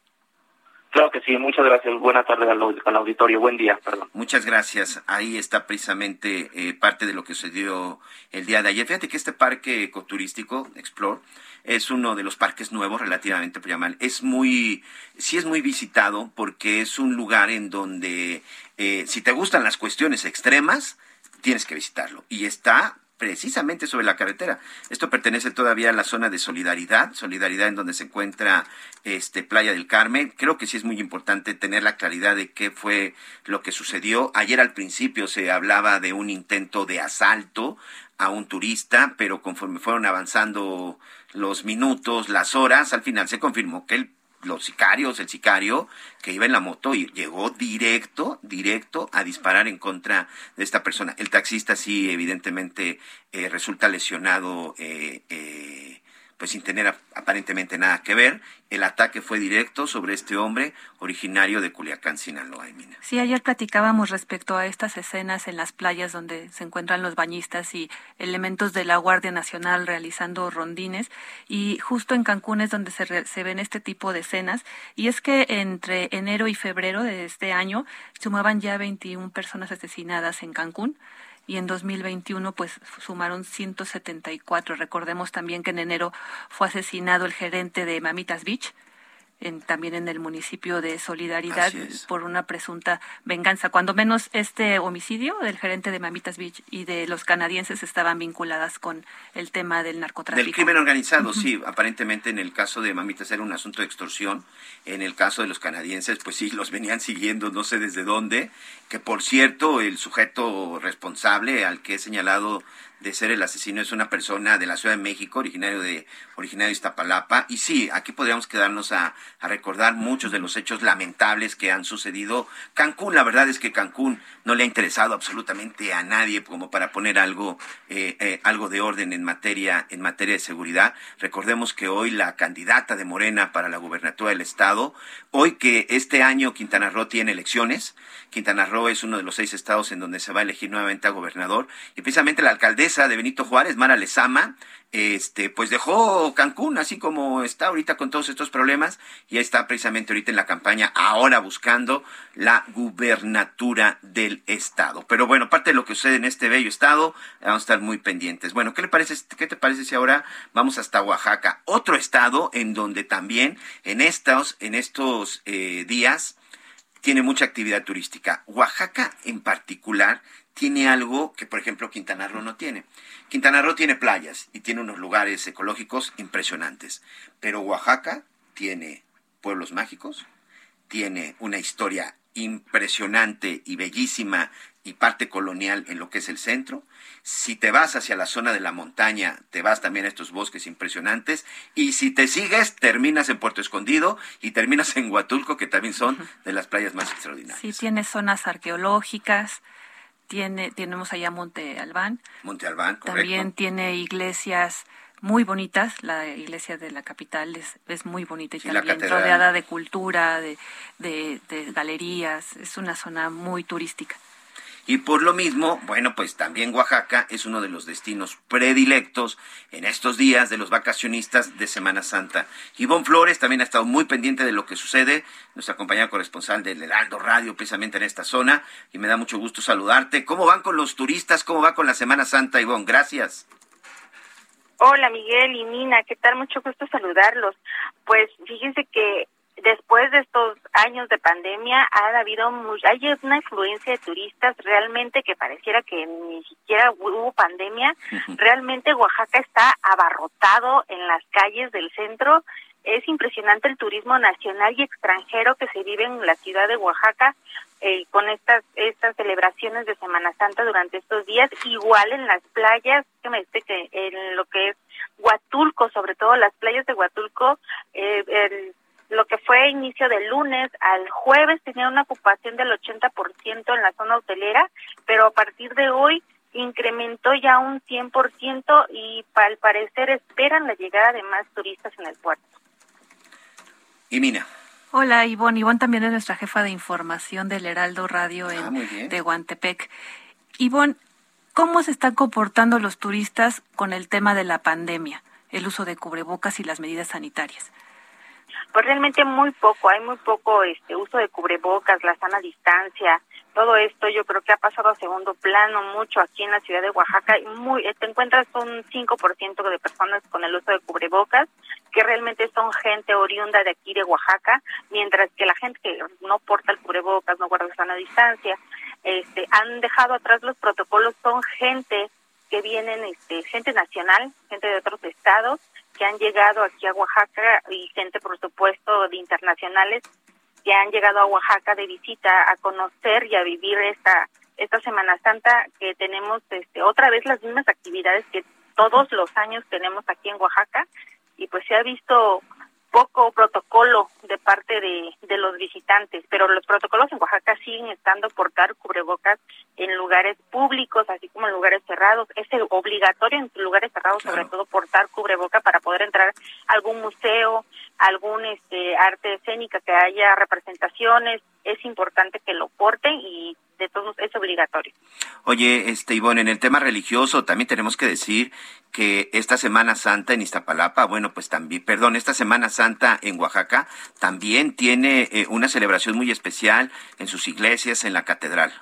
Claro que sí, muchas gracias. Buena tarde al, auditorio, buen día, perdón. Muchas gracias. Ahí está precisamente eh, parte de lo que sucedió el día de ayer. Fíjate que este parque ecoturístico, Explore, es uno de los parques nuevos relativamente, por llamar. Es muy, sí es muy visitado porque es un lugar en donde, eh, si te gustan las cuestiones extremas, tienes que visitarlo. Y está precisamente sobre la carretera. Esto pertenece todavía a la zona de Solidaridad, Solidaridad en donde se encuentra este Playa del Carmen. Creo que sí es muy importante tener la claridad de qué fue lo que sucedió. Ayer al principio se hablaba de un intento de asalto a un turista, pero conforme fueron avanzando los minutos, las horas, al final se confirmó que el los sicarios, el sicario que iba en la moto y llegó directo, directo a disparar en contra de esta persona. El taxista sí, evidentemente, eh, resulta lesionado eh, eh, pues sin tener aparentemente nada que ver. El ataque fue directo sobre este hombre originario de Culiacán, Sinaloa. Mina. Sí, ayer platicábamos respecto a estas escenas en las playas donde se encuentran los bañistas y elementos de la Guardia Nacional realizando rondines y justo en Cancún es donde se, se ven este tipo de escenas y es que entre enero y febrero de este año sumaban ya 21 personas asesinadas en Cancún y en 2021 pues sumaron 174. Recordemos también que en enero fue asesinado el gerente de Mamitas Beach, también en el municipio de Solidaridad por una presunta venganza. Cuando menos este homicidio del gerente de Mamitas Beach y de los canadienses estaban vinculadas con el tema del narcotráfico. Del crimen organizado, sí. Aparentemente en el caso de Mamitas era un asunto de extorsión. En el caso de los canadienses, pues sí, los venían siguiendo no sé desde dónde. Que por cierto, el sujeto responsable al que he señalado de ser el asesino es una persona de la Ciudad de México, originario de, originario de Iztapalapa. Y sí, aquí podríamos quedarnos a, a, recordar muchos de los hechos lamentables que han sucedido. Cancún, la verdad es que Cancún no le ha interesado absolutamente a nadie como para poner algo, eh, eh, algo de orden en materia, en materia de seguridad. Recordemos que hoy la candidata de Morena para la gubernatura del Estado, hoy que este año Quintana Roo tiene elecciones, Quintana Roo es uno de los seis estados en donde se va a elegir nuevamente a gobernador, y precisamente la alcaldesa de Benito Juárez, Mara Lezama, este, pues dejó Cancún así como está ahorita con todos estos problemas y está precisamente ahorita en la campaña ahora buscando la gubernatura del estado. Pero bueno, parte de lo que sucede en este bello estado, vamos a estar muy pendientes. Bueno, ¿qué le parece, qué te parece si ahora vamos hasta Oaxaca, otro estado en donde también en estos, en estos eh, días tiene mucha actividad turística. Oaxaca en particular tiene algo que, por ejemplo, Quintana Roo no tiene. Quintana Roo tiene playas y tiene unos lugares ecológicos impresionantes, pero Oaxaca tiene pueblos mágicos, tiene una historia impresionante y bellísima y parte colonial en lo que es el centro. Si te vas hacia la zona de la montaña, te vas también a estos bosques impresionantes. Y si te sigues, terminas en Puerto Escondido y terminas en Huatulco, que también son de las playas más extraordinarias. Sí, tiene zonas arqueológicas, tiene, tenemos allá Monte Albán. Monte Albán, correcto. También tiene iglesias muy bonitas. La iglesia de la capital es, es muy bonita y también rodeada de cultura, de, de, de galerías. Es una zona muy turística. Y por lo mismo, bueno, pues también Oaxaca es uno de los destinos predilectos en estos días de los vacacionistas de Semana Santa. Ivonne Flores también ha estado muy pendiente de lo que sucede, nuestra compañera corresponsal del Heraldo Radio, precisamente en esta zona, y me da mucho gusto saludarte. ¿Cómo van con los turistas? ¿Cómo va con la Semana Santa, Ivonne? Gracias. Hola Miguel y Nina, ¿qué tal? Mucho gusto saludarlos. Pues fíjense que después de estos años de pandemia ha habido hay una influencia de turistas realmente que pareciera que ni siquiera hubo pandemia. Realmente Oaxaca está abarrotado en las calles del centro. Es impresionante el turismo nacional y extranjero que se vive en la ciudad de Oaxaca eh, con estas estas celebraciones de Semana Santa durante estos días. Igual en las playas, que me dice que en lo que es Huatulco, sobre todo las playas de Huatulco, eh, el lo que fue inicio del lunes al jueves tenía una ocupación del 80% en la zona hotelera, pero a partir de hoy incrementó ya un 100% y al parecer esperan la llegada de más turistas en el puerto. Y Mina. Hola Ivonne, Ivonne también es nuestra jefa de información del Heraldo Radio en, ah, de Guantepec. Ivonne, ¿cómo se están comportando los turistas con el tema de la pandemia, el uso de cubrebocas y las medidas sanitarias? Pues realmente muy poco, hay muy poco este uso de cubrebocas, la sana distancia, todo esto yo creo que ha pasado a segundo plano mucho aquí en la ciudad de Oaxaca y muy te encuentras un 5% de personas con el uso de cubrebocas que realmente son gente oriunda de aquí de Oaxaca, mientras que la gente que no porta el cubrebocas, no guarda sana distancia, este han dejado atrás los protocolos, son gente que vienen este gente nacional, gente de otros estados que han llegado aquí a Oaxaca y gente, por supuesto, de internacionales que han llegado a Oaxaca de visita a conocer y a vivir esta esta Semana Santa que tenemos este otra vez las mismas actividades que todos los años tenemos aquí en Oaxaca. Y pues se ha visto poco protocolo de parte de, de los visitantes, pero los protocolos en Oaxaca siguen estando portar cubrebocas en lugares públicos, así como en lugares cerrados. Es obligatorio en lugares cerrados, sobre todo, portar cubreboca para poder entrar a algún museo, algún este arte escénica que haya representaciones. Es importante que lo porten y de todos es obligatorio. Oye, este Ivonne, en el tema religioso también tenemos que decir que esta Semana Santa en Iztapalapa, bueno, pues también, perdón, esta Semana Santa en Oaxaca también tiene eh, una celebración muy especial en sus iglesias, en la catedral.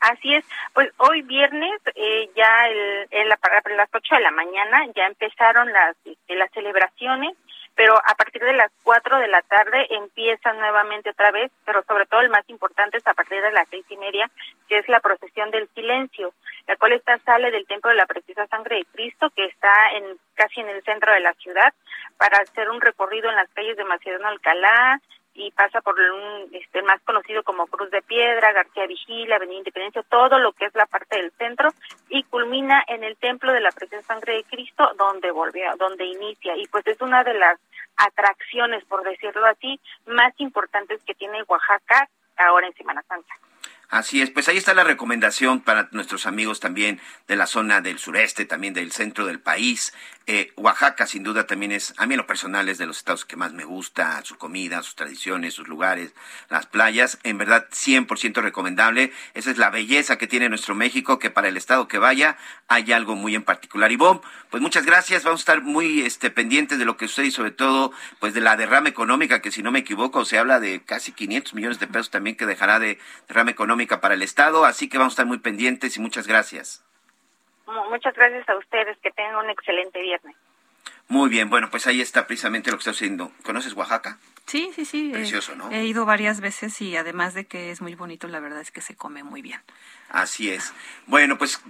Así es, pues hoy viernes eh, ya el, en la, las 8 de la mañana ya empezaron las, este, las celebraciones pero a partir de las 4 de la tarde empiezan nuevamente otra vez, pero sobre todo el más importante es a partir de las seis y media, que es la procesión del silencio, la cual está sale del templo de la preciosa sangre de Cristo, que está en casi en el centro de la ciudad, para hacer un recorrido en las calles de Macedonio Alcalá, y pasa por un este más conocido como Cruz de Piedra, García Vigila, Avenida Independencia, todo lo que es la parte del centro y culmina en el Templo de la Preciosa Sangre de Cristo donde volvió, donde inicia y pues es una de las atracciones, por decirlo así, más importantes que tiene Oaxaca ahora en Semana Santa. Así es, pues ahí está la recomendación para nuestros amigos también de la zona del sureste, también del centro del país. Eh, Oaxaca sin duda también es, a mí en lo personal es de los estados que más me gusta, su comida, sus tradiciones, sus lugares, las playas, en verdad 100% recomendable. Esa es la belleza que tiene nuestro México, que para el estado que vaya hay algo muy en particular. Y Bob, pues muchas gracias, vamos a estar muy este, pendientes de lo que sucede y sobre todo pues de la derrama económica, que si no me equivoco se habla de casi 500 millones de pesos también que dejará de derrama económica para el estado, así que vamos a estar muy pendientes y muchas gracias. Muchas gracias a ustedes, que tengan un excelente viernes. Muy bien, bueno, pues ahí está precisamente lo que está haciendo. ¿Conoces Oaxaca? Sí, sí, sí. Precioso, ¿no? He ido varias veces y además de que es muy bonito, la verdad es que se come muy bien. Así es. Bueno, pues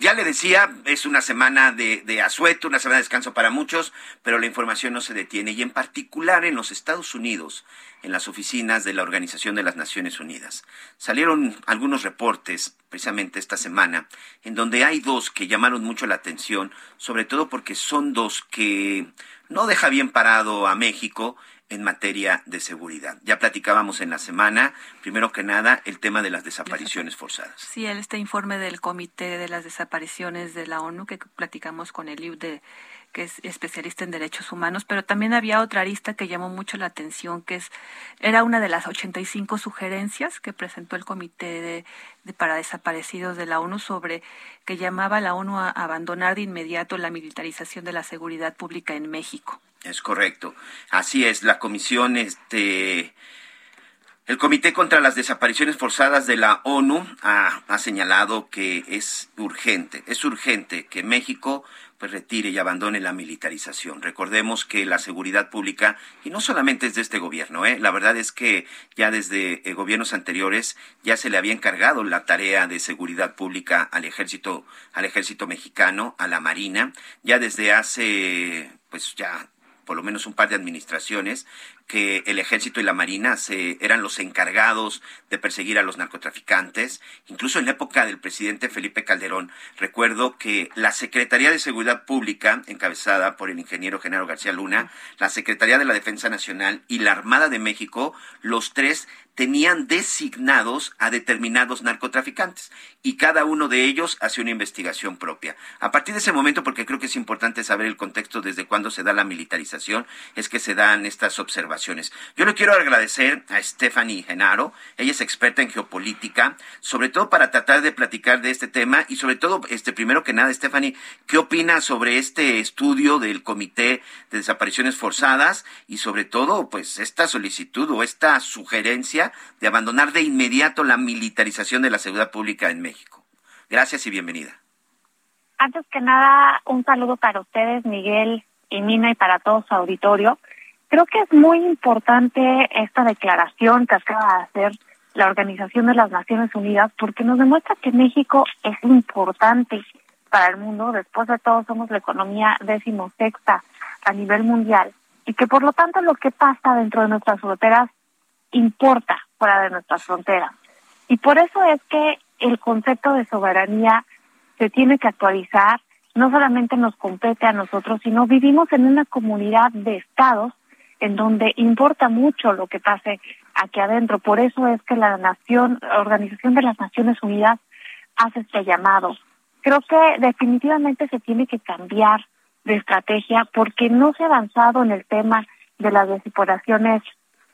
ya le decía, es una semana de, de, asueto, una semana de descanso para muchos, pero la información no se detiene y en particular en los Estados Unidos, en las oficinas de la Organización de las Naciones Unidas. Salieron algunos reportes precisamente esta semana en donde hay dos que llamaron mucho la atención, sobre todo porque son dos que no deja bien parado a México en materia de seguridad. Ya platicábamos en la semana, primero que nada, el tema de las desapariciones forzadas. Sí, este informe del Comité de las Desapariciones de la ONU que platicamos con el IUD de que es especialista en derechos humanos, pero también había otra arista que llamó mucho la atención, que es era una de las 85 sugerencias que presentó el Comité de, para Desaparecidos de la ONU sobre que llamaba a la ONU a abandonar de inmediato la militarización de la seguridad pública en México. Es correcto. Así es, la comisión, este, el Comité contra las Desapariciones Forzadas de la ONU ha, ha, señalado que es urgente, es urgente que México pues retire y abandone la militarización. Recordemos que la seguridad pública, y no solamente es de este gobierno, ¿eh? la verdad es que ya desde eh, gobiernos anteriores ya se le había encargado la tarea de seguridad pública al ejército, al ejército mexicano, a la marina, ya desde hace pues ya por lo menos un par de administraciones, que el ejército y la marina se, eran los encargados de perseguir a los narcotraficantes. Incluso en la época del presidente Felipe Calderón, recuerdo que la Secretaría de Seguridad Pública, encabezada por el ingeniero Genaro García Luna, la Secretaría de la Defensa Nacional y la Armada de México, los tres tenían designados a determinados narcotraficantes y cada uno de ellos hace una investigación propia. A partir de ese momento, porque creo que es importante saber el contexto desde cuándo se da la militarización, es que se dan estas observaciones. Yo le quiero agradecer a Stephanie Genaro, ella es experta en geopolítica, sobre todo para tratar de platicar de este tema y sobre todo, este primero que nada, Stephanie, ¿qué opina sobre este estudio del Comité de Desapariciones Forzadas y sobre todo, pues, esta solicitud o esta sugerencia de abandonar de inmediato la militarización de la seguridad pública en México. Gracias y bienvenida. Antes que nada, un saludo para ustedes, Miguel y Mina, y para todo su auditorio. Creo que es muy importante esta declaración que acaba de hacer la Organización de las Naciones Unidas porque nos demuestra que México es importante para el mundo. Después de todo, somos la economía decimosexta a nivel mundial y que por lo tanto lo que pasa dentro de nuestras fronteras importa fuera de nuestras fronteras. Y por eso es que el concepto de soberanía se tiene que actualizar, no solamente nos compete a nosotros, sino vivimos en una comunidad de estados en donde importa mucho lo que pase aquí adentro. Por eso es que la Nación, Organización de las Naciones Unidas hace este llamado. Creo que definitivamente se tiene que cambiar de estrategia porque no se ha avanzado en el tema de las desipolaciones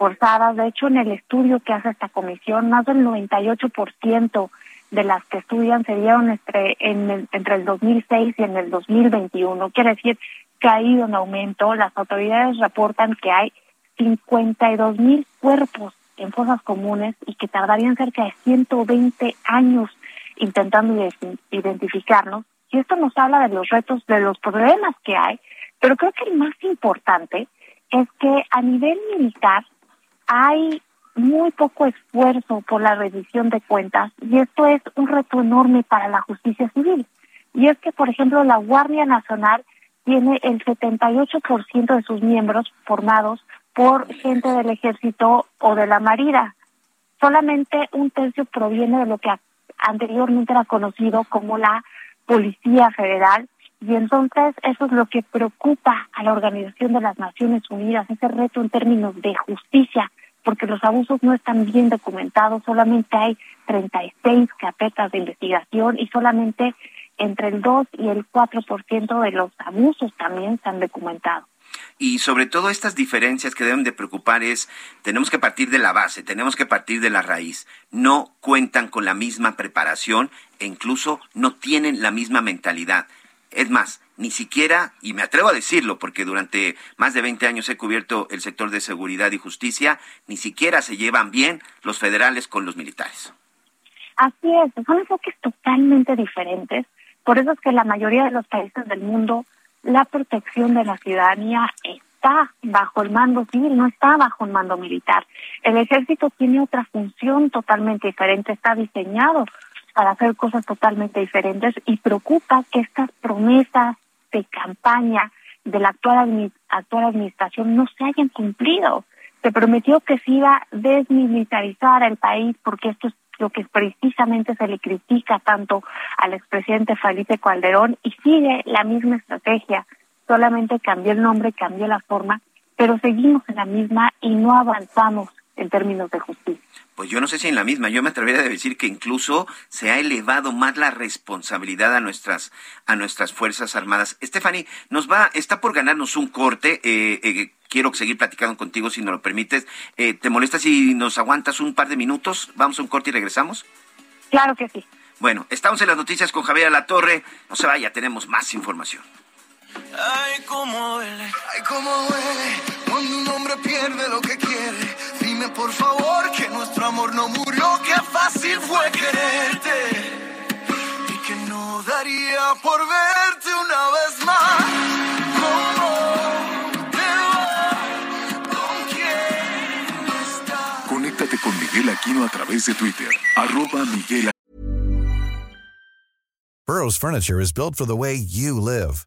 forzadas. De hecho, en el estudio que hace esta comisión, más del 98% de las que estudian se dieron entre, en el, entre el 2006 y en el 2021. Quiere decir que ha ido en aumento. Las autoridades reportan que hay 52 mil cuerpos en fosas comunes y que tardarían cerca de 120 años intentando identificarnos. Y esto nos habla de los retos, de los problemas que hay, pero creo que el más importante es que a nivel militar hay muy poco esfuerzo por la rendición de cuentas y esto es un reto enorme para la justicia civil. Y es que, por ejemplo, la Guardia Nacional tiene el 78% de sus miembros formados por gente del ejército o de la marina. Solamente un tercio proviene de lo que anteriormente era conocido como la Policía Federal y entonces eso es lo que preocupa a la Organización de las Naciones Unidas, ese reto en términos de justicia porque los abusos no están bien documentados, solamente hay 36 carpetas de investigación y solamente entre el 2 y el 4% de los abusos también se han documentado. Y sobre todo estas diferencias que deben de preocupar es, tenemos que partir de la base, tenemos que partir de la raíz. No cuentan con la misma preparación e incluso no tienen la misma mentalidad. Es más, ni siquiera, y me atrevo a decirlo porque durante más de 20 años he cubierto el sector de seguridad y justicia, ni siquiera se llevan bien los federales con los militares. Así es, son enfoques totalmente diferentes. Por eso es que la mayoría de los países del mundo, la protección de la ciudadanía está bajo el mando civil, no está bajo el mando militar. El ejército tiene otra función totalmente diferente, está diseñado para hacer cosas totalmente diferentes y preocupa que estas promesas de campaña de la actual, actual administración no se hayan cumplido. Se prometió que se iba a desmilitarizar el país porque esto es lo que precisamente se le critica tanto al expresidente Felipe Calderón y sigue la misma estrategia, solamente cambió el nombre, cambió la forma, pero seguimos en la misma y no avanzamos en términos de justicia. Pues yo no sé si en la misma, yo me atrevería a decir que incluso se ha elevado más la responsabilidad a nuestras a nuestras fuerzas armadas. Stephanie, nos va, está por ganarnos un corte. Eh, eh, quiero seguir platicando contigo si nos lo permites. Eh, ¿Te molesta si nos aguantas un par de minutos? Vamos a un corte y regresamos. Claro que sí. Bueno, estamos en las noticias con Javier La Torre. No se vaya, tenemos más información. Ay, cómo duele. Ay, cómo duele cuando un hombre pierde lo que quiere. Dime por favor que nuestro amor no murió, que fácil fue quererte. Y que no daría por verte una vez más. ¿Cómo te va? ¿Con quién estás? Conéctate con Miguel Aquino a través de Twitter, arroba Miguel Burroughs Furniture is built for the way you live.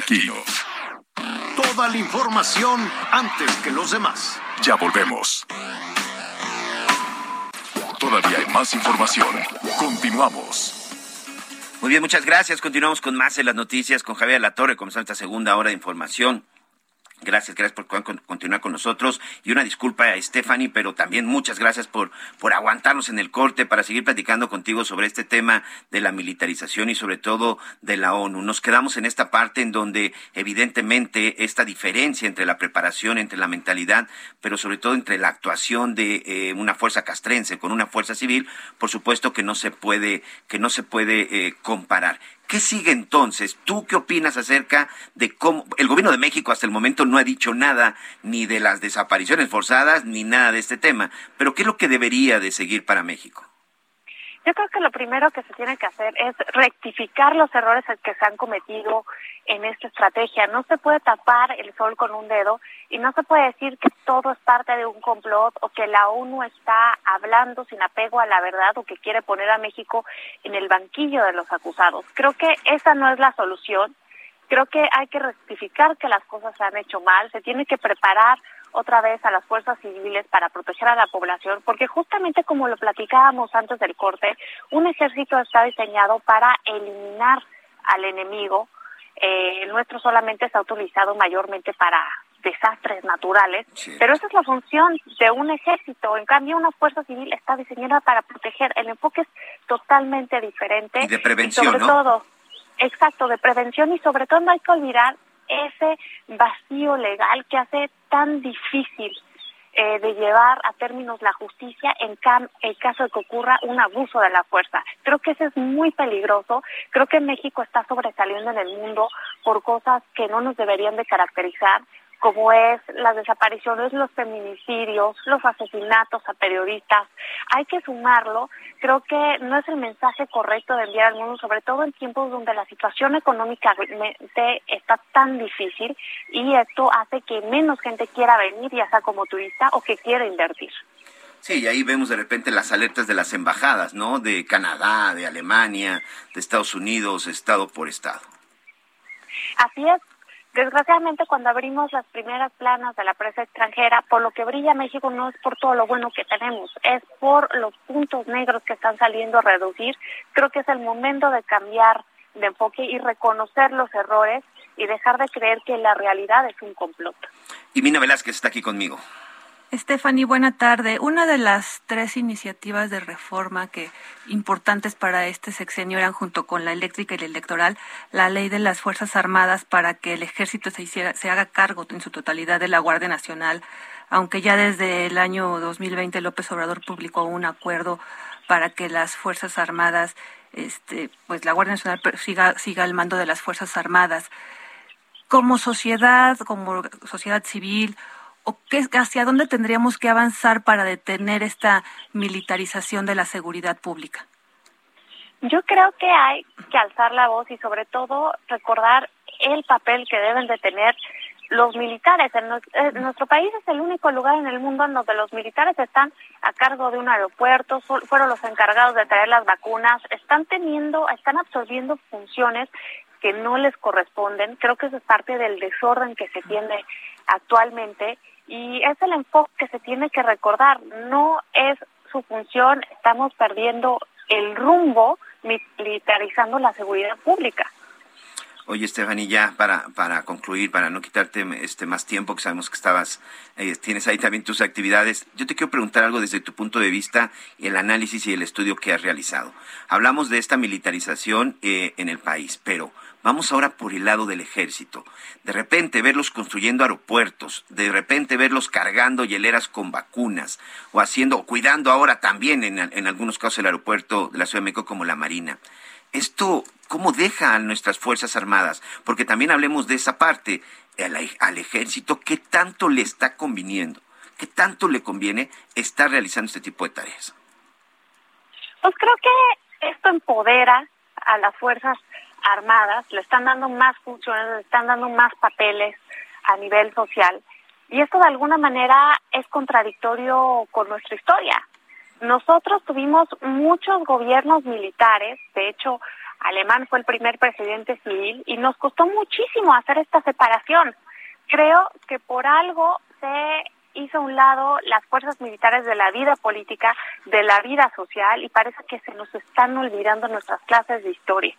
Aquino. Toda la información antes que los demás. Ya volvemos. Todavía hay más información. Continuamos. Muy bien, muchas gracias. Continuamos con más en las noticias con Javier Latorre, comenzando esta segunda hora de información. Gracias, gracias por continuar con nosotros. Y una disculpa a Stephanie, pero también muchas gracias por, por aguantarnos en el corte para seguir platicando contigo sobre este tema de la militarización y sobre todo de la ONU. Nos quedamos en esta parte en donde evidentemente esta diferencia entre la preparación, entre la mentalidad, pero sobre todo entre la actuación de eh, una fuerza castrense con una fuerza civil, por supuesto que no se puede, que no se puede eh, comparar. ¿Qué sigue entonces? ¿Tú qué opinas acerca de cómo el gobierno de México hasta el momento no ha dicho nada ni de las desapariciones forzadas ni nada de este tema? Pero ¿qué es lo que debería de seguir para México? Yo creo que lo primero que se tiene que hacer es rectificar los errores que se han cometido en esta estrategia. No se puede tapar el sol con un dedo y no se puede decir que todo es parte de un complot o que la ONU está hablando sin apego a la verdad o que quiere poner a México en el banquillo de los acusados. Creo que esa no es la solución. Creo que hay que rectificar que las cosas se han hecho mal. Se tiene que preparar otra vez a las fuerzas civiles para proteger a la población, porque justamente como lo platicábamos antes del corte, un ejército está diseñado para eliminar al enemigo. Eh, el nuestro solamente ha utilizado mayormente para desastres naturales, pero esa es la función de un ejército. En cambio, una fuerza civil está diseñada para proteger. El enfoque es totalmente diferente. Y de prevención, sobre todo, exacto, de prevención y sobre todo no hay que olvidar ese vacío legal que hace tan difícil eh, de llevar a términos la justicia en el caso de que ocurra un abuso de la fuerza. Creo que eso es muy peligroso. Creo que México está sobresaliendo en el mundo por cosas que no nos deberían de caracterizar como es las desapariciones, los feminicidios, los asesinatos a periodistas. Hay que sumarlo. Creo que no es el mensaje correcto de enviar al mundo, sobre todo en tiempos donde la situación económica está tan difícil y esto hace que menos gente quiera venir, ya sea como turista o que quiera invertir. Sí, y ahí vemos de repente las alertas de las embajadas, ¿no? De Canadá, de Alemania, de Estados Unidos, estado por estado. Así es. Desgraciadamente, cuando abrimos las primeras planas de la prensa extranjera, por lo que brilla México no es por todo lo bueno que tenemos, es por los puntos negros que están saliendo a reducir. Creo que es el momento de cambiar de enfoque y reconocer los errores y dejar de creer que la realidad es un complot. Y Mina Velázquez está aquí conmigo. Stephanie, buena tarde. Una de las tres iniciativas de reforma que importantes para este sexenio eran junto con la eléctrica y la electoral, la ley de las Fuerzas Armadas para que el ejército se, hiciera, se haga cargo en su totalidad de la Guardia Nacional, aunque ya desde el año 2020 López Obrador publicó un acuerdo para que las Fuerzas Armadas, este, pues la Guardia Nacional siga, siga al mando de las Fuerzas Armadas. Como sociedad, como sociedad civil, hacia dónde tendríamos que avanzar para detener esta militarización de la seguridad pública? Yo creo que hay que alzar la voz y sobre todo recordar el papel que deben de tener los militares. En, nuestro país es el único lugar en el mundo en donde los militares están a cargo de un aeropuerto, fueron los encargados de traer las vacunas, están teniendo, están absorbiendo funciones que no les corresponden. Creo que eso es parte del desorden que se tiene actualmente y es el enfoque que se tiene que recordar, no es su función, estamos perdiendo el rumbo militarizando la seguridad pública. Oye, Stephanie, ya para, para concluir, para no quitarte este más tiempo, que sabemos que estabas, eh, tienes ahí también tus actividades, yo te quiero preguntar algo desde tu punto de vista, el análisis y el estudio que has realizado. Hablamos de esta militarización eh, en el país, pero Vamos ahora por el lado del ejército. De repente verlos construyendo aeropuertos, de repente verlos cargando hieleras con vacunas, o haciendo, cuidando ahora también en, en algunos casos el aeropuerto de la Ciudad de México como la Marina. Esto, ¿cómo deja a nuestras Fuerzas Armadas? Porque también hablemos de esa parte, al, al ejército, ¿qué tanto le está conviniendo? ¿Qué tanto le conviene estar realizando este tipo de tareas? Pues creo que esto empodera a las fuerzas armadas, le están dando más funciones, le están dando más papeles a nivel social. Y esto de alguna manera es contradictorio con nuestra historia. Nosotros tuvimos muchos gobiernos militares, de hecho, Alemán fue el primer presidente civil y nos costó muchísimo hacer esta separación. Creo que por algo se hizo a un lado las fuerzas militares de la vida política, de la vida social y parece que se nos están olvidando nuestras clases de historia.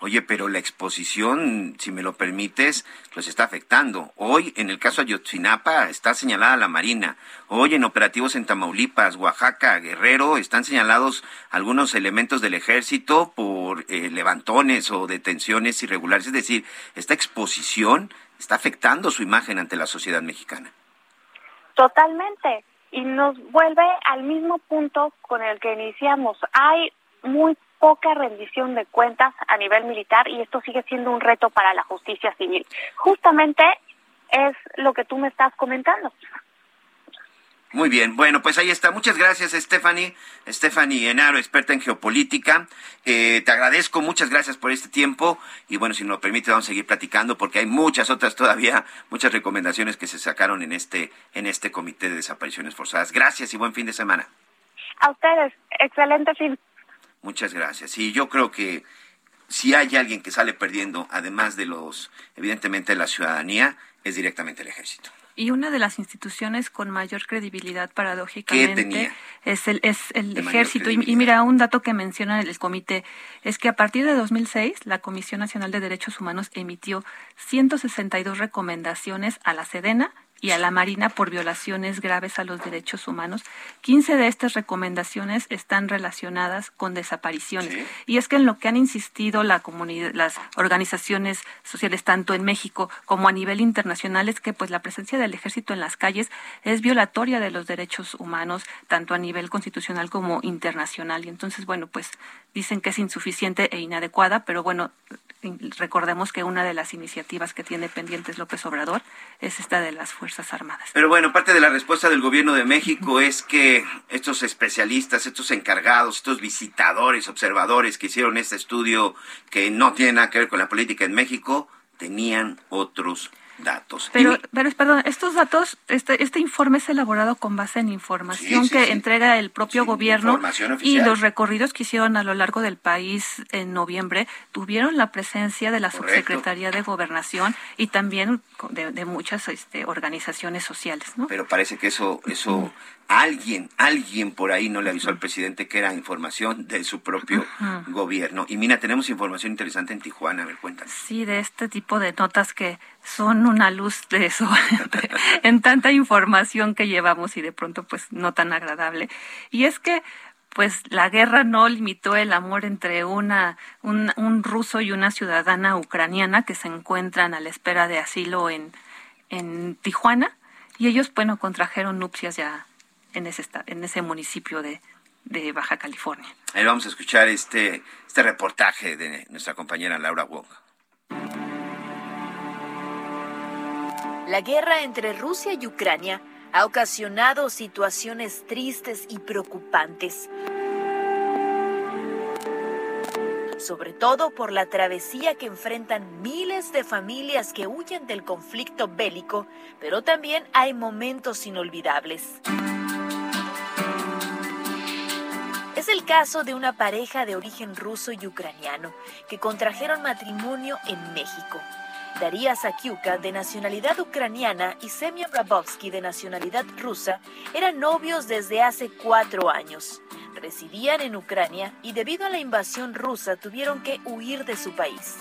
Oye, pero la exposición, si me lo permites, los está afectando. Hoy, en el caso Ayotzinapa, está señalada la Marina. Hoy, en operativos en Tamaulipas, Oaxaca, Guerrero, están señalados algunos elementos del ejército por eh, levantones o detenciones irregulares. Es decir, esta exposición está afectando su imagen ante la sociedad mexicana. Totalmente. Y nos vuelve al mismo punto con el que iniciamos. Hay muy poca rendición de cuentas a nivel militar y esto sigue siendo un reto para la justicia civil. Justamente es lo que tú me estás comentando. Muy bien, bueno, pues ahí está. Muchas gracias, Stephanie. Stephanie Enaro, experta en geopolítica. Eh, te agradezco, muchas gracias por este tiempo. Y bueno, si nos lo permite, vamos a seguir platicando porque hay muchas otras todavía, muchas recomendaciones que se sacaron en este, en este comité de desapariciones forzadas. Gracias y buen fin de semana. A ustedes, excelente fin. Muchas gracias. Y yo creo que si hay alguien que sale perdiendo, además de los, evidentemente, la ciudadanía, es directamente el ejército. Y una de las instituciones con mayor credibilidad, paradójicamente, es el, es el ejército. Y, y, mira, un dato que menciona el comité es que a partir de 2006, la Comisión Nacional de Derechos Humanos emitió 162 recomendaciones a la Sedena y a la Marina por violaciones graves a los derechos humanos. 15 de estas recomendaciones están relacionadas con desapariciones. Y es que en lo que han insistido la comunidad, las organizaciones sociales, tanto en México como a nivel internacional, es que pues la presencia del ejército en las calles es violatoria de los derechos humanos, tanto a nivel constitucional como internacional. Y entonces, bueno, pues dicen que es insuficiente e inadecuada, pero bueno, recordemos que una de las iniciativas que tiene pendientes López Obrador es esta de las Fuerzas Pero bueno, parte de la respuesta del gobierno de México es que estos especialistas, estos encargados, estos visitadores, observadores que hicieron este estudio que no tiene nada que ver con la política en México, tenían otros datos. Pero, pero perdón, estos datos, este, este informe es elaborado con base en información que entrega el propio gobierno y los recorridos que hicieron a lo largo del país en noviembre tuvieron la presencia de la Subsecretaría de Gobernación y también de, muchas este, organizaciones sociales. ¿no? Pero parece que eso, eso alguien, alguien por ahí no le avisó al presidente que era información de su propio gobierno. Y mira, tenemos información interesante en Tijuana, a ver, cuéntanos. Sí, de este tipo de notas que son una luz de eso, *laughs* en tanta información que llevamos y de pronto pues no tan agradable. Y es que pues la guerra no limitó el amor entre una, un, un ruso y una ciudadana ucraniana que se encuentran a la espera de asilo en, en Tijuana y ellos, bueno, contrajeron nupcias ya en ese, en ese municipio de, de Baja California. Ahí vamos a escuchar este, este reportaje de nuestra compañera Laura Wong. La guerra entre Rusia y Ucrania ha ocasionado situaciones tristes y preocupantes. Sobre todo por la travesía que enfrentan miles de familias que huyen del conflicto bélico, pero también hay momentos inolvidables. Es el caso de una pareja de origen ruso y ucraniano que contrajeron matrimonio en México. Daria Sakiuka, de nacionalidad ucraniana, y Semyon Rabovsky, de nacionalidad rusa, eran novios desde hace cuatro años. Residían en Ucrania y debido a la invasión rusa tuvieron que huir de su país.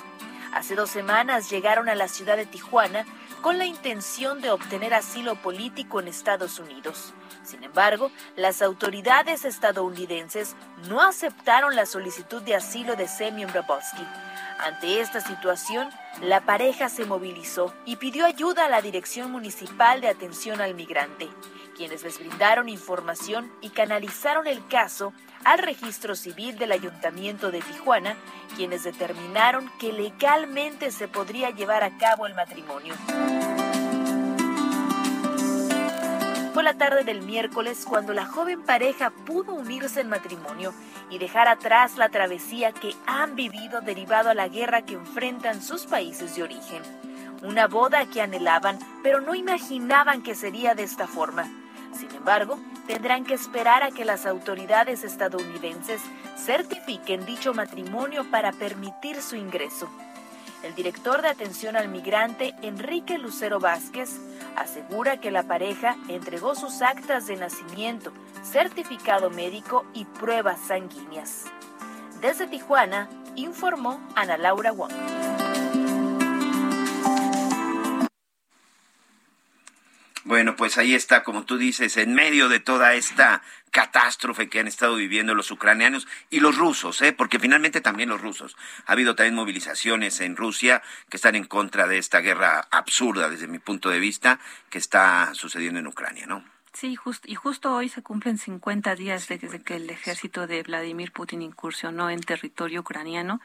Hace dos semanas llegaron a la ciudad de Tijuana con la intención de obtener asilo político en Estados Unidos. Sin embargo, las autoridades estadounidenses no aceptaron la solicitud de asilo de Semyon Brabowski. Ante esta situación, la pareja se movilizó y pidió ayuda a la Dirección Municipal de Atención al Migrante, quienes les brindaron información y canalizaron el caso al registro civil del Ayuntamiento de Tijuana, quienes determinaron que legalmente se podría llevar a cabo el matrimonio. Fue la tarde del miércoles cuando la joven pareja pudo unirse en matrimonio y dejar atrás la travesía que han vivido derivado a la guerra que enfrentan sus países de origen. Una boda que anhelaban, pero no imaginaban que sería de esta forma. Sin embargo, tendrán que esperar a que las autoridades estadounidenses certifiquen dicho matrimonio para permitir su ingreso. El director de atención al migrante, Enrique Lucero Vázquez, asegura que la pareja entregó sus actas de nacimiento, certificado médico y pruebas sanguíneas. Desde Tijuana, informó Ana Laura Wong. Bueno, pues ahí está, como tú dices, en medio de toda esta catástrofe que han estado viviendo los ucranianos y los rusos, ¿eh? porque finalmente también los rusos. Ha habido también movilizaciones en Rusia que están en contra de esta guerra absurda, desde mi punto de vista, que está sucediendo en Ucrania, ¿no? Sí, y justo hoy se cumplen 50 días desde que el ejército de Vladimir Putin incursionó en territorio ucraniano.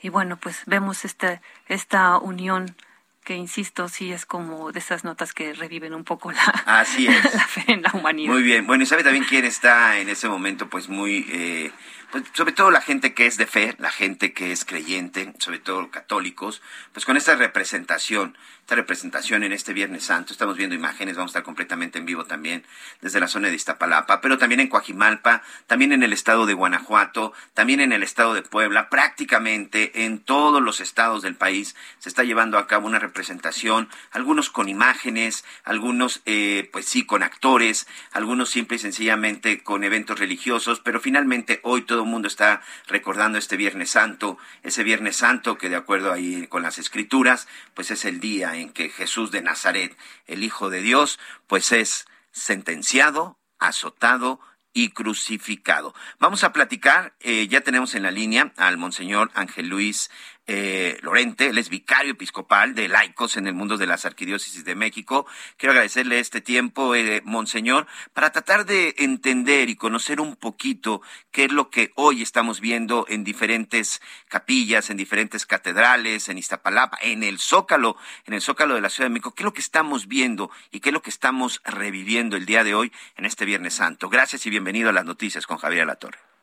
Y bueno, pues vemos esta, esta unión que insisto, sí es como de esas notas que reviven un poco la, Así *laughs* es. la fe en la humanidad. Muy bien. Bueno, y sabe también quién está en ese momento, pues muy, eh, pues sobre todo la gente que es de fe, la gente que es creyente, sobre todo católicos, pues con esta representación esta representación en este Viernes Santo. Estamos viendo imágenes, vamos a estar completamente en vivo también desde la zona de Iztapalapa, pero también en Coajimalpa, también en el estado de Guanajuato, también en el estado de Puebla, prácticamente en todos los estados del país se está llevando a cabo una representación, algunos con imágenes, algunos eh, pues sí con actores, algunos simple y sencillamente con eventos religiosos, pero finalmente hoy el mundo está recordando este Viernes Santo, ese Viernes Santo que de acuerdo ahí con las escrituras, pues es el día en que Jesús de Nazaret, el Hijo de Dios, pues es sentenciado, azotado y crucificado. Vamos a platicar, eh, ya tenemos en la línea al Monseñor Ángel Luis eh, Lorente, él es vicario episcopal de laicos en el mundo de las arquidiócesis de México. Quiero agradecerle este tiempo, eh, Monseñor, para tratar de entender y conocer un poquito qué es lo que hoy estamos viendo en diferentes capillas, en diferentes catedrales, en Iztapalapa, en el Zócalo, en el Zócalo de la Ciudad de México. ¿Qué es lo que estamos viendo y qué es lo que estamos reviviendo el día de hoy en este Viernes Santo? Gracias y bienvenido a las noticias con Javier Alatorre.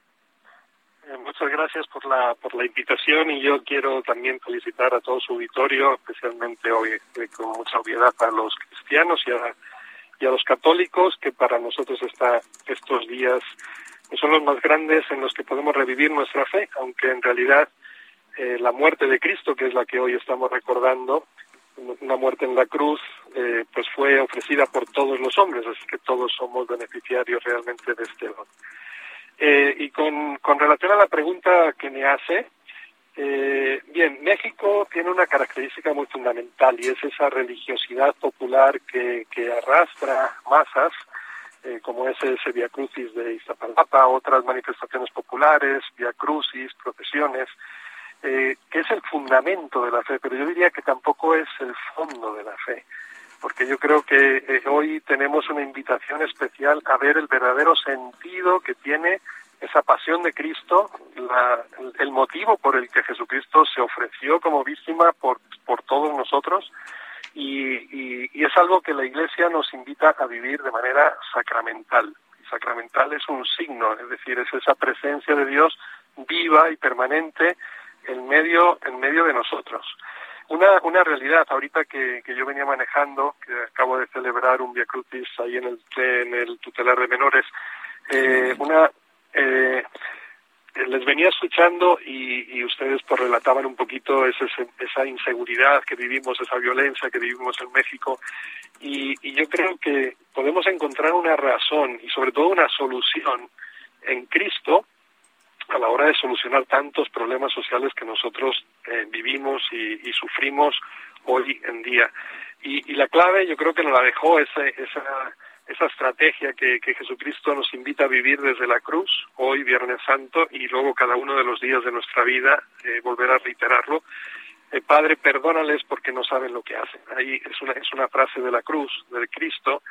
Muchas gracias por la, por la invitación y yo quiero también felicitar a todo su auditorio, especialmente hoy eh, con mucha obviedad a los cristianos y a, y a los católicos, que para nosotros está, estos días son los más grandes en los que podemos revivir nuestra fe, aunque en realidad eh, la muerte de Cristo, que es la que hoy estamos recordando, una muerte en la cruz, eh, pues fue ofrecida por todos los hombres, así que todos somos beneficiarios realmente de este don. Eh, y con, con relación a la pregunta que me hace, eh, bien, México tiene una característica muy fundamental y es esa religiosidad popular que, que arrastra masas, eh, como es ese Via Crucis de Iztapalapa, otras manifestaciones populares, Via Crucis, procesiones, eh, que es el fundamento de la fe, pero yo diría que tampoco es el fondo de la fe, porque yo creo que eh, hoy tenemos una invitación especial a ver el verdadero sentido que tiene esa pasión de Cristo, la, el motivo por el que Jesucristo se ofreció como víctima por, por todos nosotros, y, es algo que la Iglesia nos invita a vivir de manera sacramental. Y sacramental es un signo, es decir, es esa presencia de Dios viva y permanente en medio, en medio de nosotros. Una, una realidad, ahorita que, que yo venía manejando, que acabo de celebrar un Via Crucis ahí en el, en el tutelar de menores, eh, una, eh, les venía escuchando y, y ustedes pues relataban un poquito ese, esa inseguridad que vivimos, esa violencia que vivimos en México. Y, y yo creo que podemos encontrar una razón y sobre todo una solución en Cristo a la hora de solucionar tantos problemas sociales que nosotros eh, vivimos y, y, sufrimos hoy en día. Y, la clave yo creo que nos la dejó esa, esa, esa estrategia que, que, Jesucristo nos invita a vivir desde la cruz, hoy Viernes Santo, y luego cada uno de los días de nuestra vida, eh, volver a reiterarlo. Eh, Padre, perdónales porque no saben lo que hacen. Ahí es una, es una frase de la cruz, del Cristo,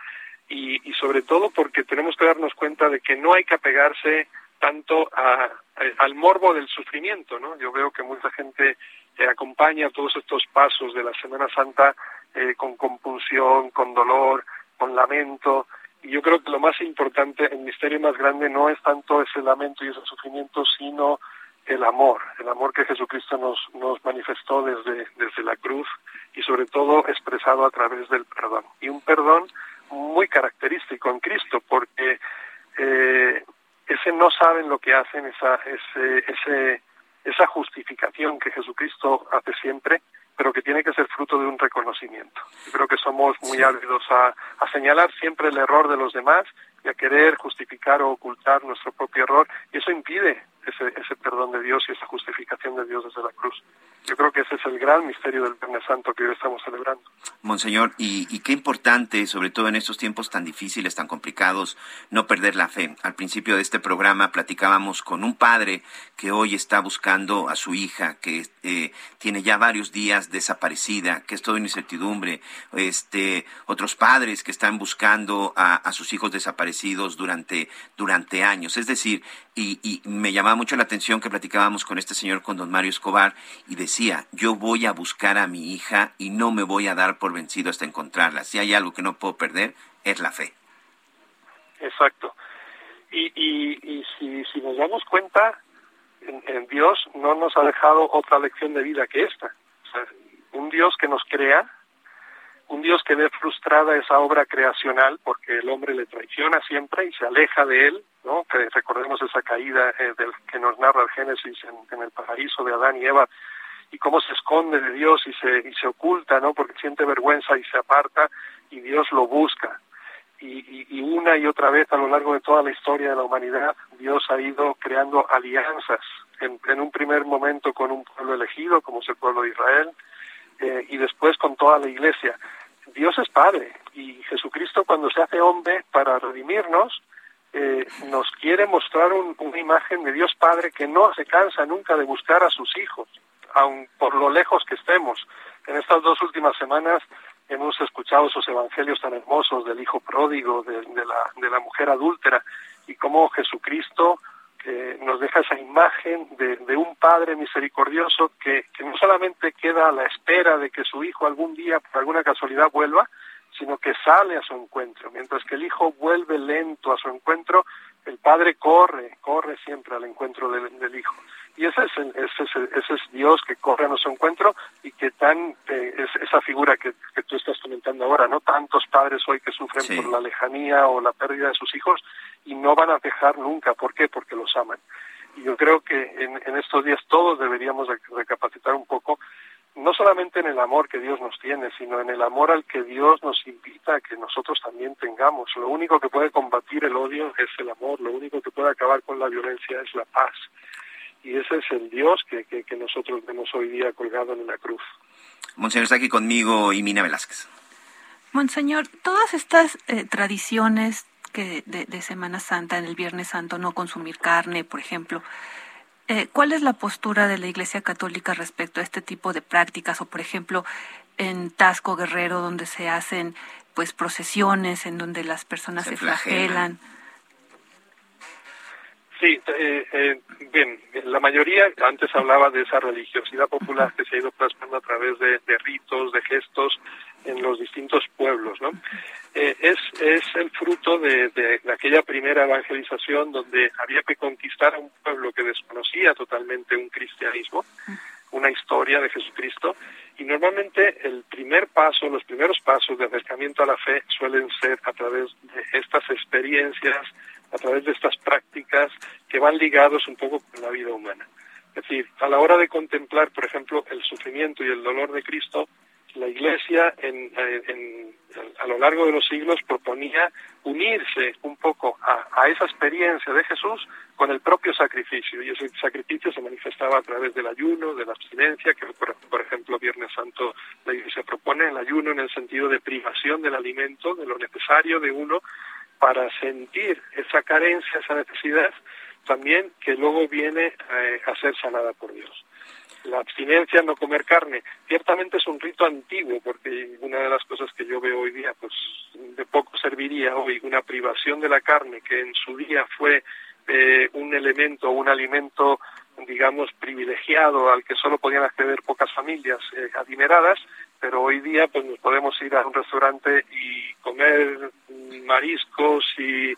y, y sobre todo porque tenemos que darnos cuenta de que no hay que apegarse tanto a, a, al morbo del sufrimiento, ¿no? Yo veo que mucha gente eh, acompaña todos estos pasos de la Semana Santa eh, con compunción, con dolor, con lamento, y yo creo que lo más importante, el misterio más grande no es tanto ese lamento y ese sufrimiento, sino el amor, el amor que Jesucristo nos, nos manifestó desde, desde la cruz y sobre todo expresado a través del perdón. Y un perdón muy característico en Cristo, porque eh, ese no saben lo que hacen, esa, ese, ese, esa justificación que Jesucristo hace siempre, pero que tiene que ser fruto de un reconocimiento. Yo creo que somos muy sí. ávidos a, a señalar siempre el error de los demás y a querer justificar o ocultar nuestro propio error, y eso impide ese, ese perdón de Dios y esa justificación de Dios desde la cruz. Yo creo que ese es el gran misterio del Viernes Santo que hoy estamos celebrando. Monseñor, y, qué importante, sobre todo en estos tiempos tan difíciles, tan complicados, no perder la fe. Al principio de este programa platicábamos con un padre que hoy está buscando a su hija, que eh, tiene ya varios días desaparecida, que es todo incertidumbre. Este, otros padres que están buscando a, sus hijos desaparecidos durante, durante años. Es decir, y, y me llamaba mucho la atención que platicábamos con este señor, con don Mario Escobar, y decía, yo voy a buscar a mi hija y no me voy a dar por vencido hasta encontrarla. Si hay algo que no puedo perder, es la fe. Exacto. Y, y, y si, si nos damos cuenta, en, en, Dios no nos ha dejado otra lección de vida que esta. Un Dios que nos crea, un Dios que ve frustrada esa obra creacional porque el hombre le traiciona siempre y se aleja de él, ¿no? Que recordemos esa caída eh, del que nos narra el Génesis en el paraíso de Adán y Eva y cómo se esconde de Dios y se, y se oculta, ¿no? Porque siente vergüenza y se aparta y Dios lo busca. Y, y, una y otra vez a lo largo de toda la historia de la humanidad, Dios ha ido creando alianzas, en, en un primer momento con un pueblo elegido, como es el pueblo de Israel, eh, y después con toda la iglesia. Dios es Padre y Jesucristo cuando se hace hombre para redimirnos, eh, nos quiere mostrar un, una imagen de Dios Padre que no se cansa nunca de buscar a sus hijos aun por lo lejos que estemos. En estas dos últimas semanas hemos escuchado esos evangelios tan hermosos del hijo pródigo, de, la, de la mujer adúltera, y cómo Jesucristo nos deja esa imagen de, un padre misericordioso que, no solamente queda a la espera de que su hijo algún día, por alguna casualidad, vuelva, sino que sale a su encuentro. Mientras que el hijo vuelve lento a su encuentro, el padre corre, corre siempre al encuentro del, hijo. Y ese es, ese, es, ese es Dios que corre a nuestro encuentro y que tan, eh, es esa figura que, que, tú estás comentando ahora, ¿no? Tantos padres hoy que sufren por la lejanía o la pérdida de sus hijos y no van a dejar nunca. ¿Por qué? Porque los aman. Y yo creo que en, en estos días todos deberíamos recapacitar un poco no solamente en el amor que Dios nos tiene, sino en el amor al que Dios nos invita a que nosotros también tengamos. Lo único que puede combatir el odio es el amor, lo único que puede acabar con la violencia es la paz. Y ese es el Dios que, que, nosotros vemos hoy día colgado en la cruz. Monseñor, está aquí conmigo Mina Velázquez. Monseñor, todas estas eh, tradiciones que de, de Semana Santa, en el Viernes Santo, no consumir carne, por ejemplo, eh, ¿Cuál es la postura de la Iglesia Católica respecto a este tipo de prácticas? O, por ejemplo, en Tasco Guerrero, donde se hacen pues procesiones, en donde las personas se, flagelan. Sí, eh, eh, bien, la mayoría antes hablaba de esa religiosidad popular que se ha ido plasmando a través de, de ritos, de gestos en los distintos pueblos, ¿no? Eh, es, es el fruto de, de, aquella primera evangelización donde había que conquistar a un pueblo que desconocía totalmente un cristianismo, una historia de Jesucristo, y normalmente el primer paso, los primeros pasos de acercamiento a la fe suelen ser a través de estas experiencias, a través de estas prácticas que van ligados un poco con la vida humana. Es decir, a la hora de contemplar, por ejemplo, el sufrimiento y el dolor de Cristo, la Iglesia en, a lo largo de los siglos proponía unirse un poco a, esa experiencia de Jesús con el propio sacrificio y ese sacrificio se manifestaba a través del ayuno, de la abstinencia, que por, por ejemplo Viernes Santo la Iglesia propone el ayuno en el sentido de privación del alimento, de lo necesario de uno para sentir esa carencia, esa necesidad, también que luego viene eh, a ser sanada por Dios la abstinencia, no comer carne. Ciertamente es un rito antiguo, porque una de las cosas que yo veo hoy día, pues de poco serviría hoy una privación de la carne, que en su día fue eh, un elemento, un alimento, digamos, privilegiado al que solo podían acceder pocas familias eh, adineradas, pero hoy día pues nos podemos ir a un restaurante y comer mariscos y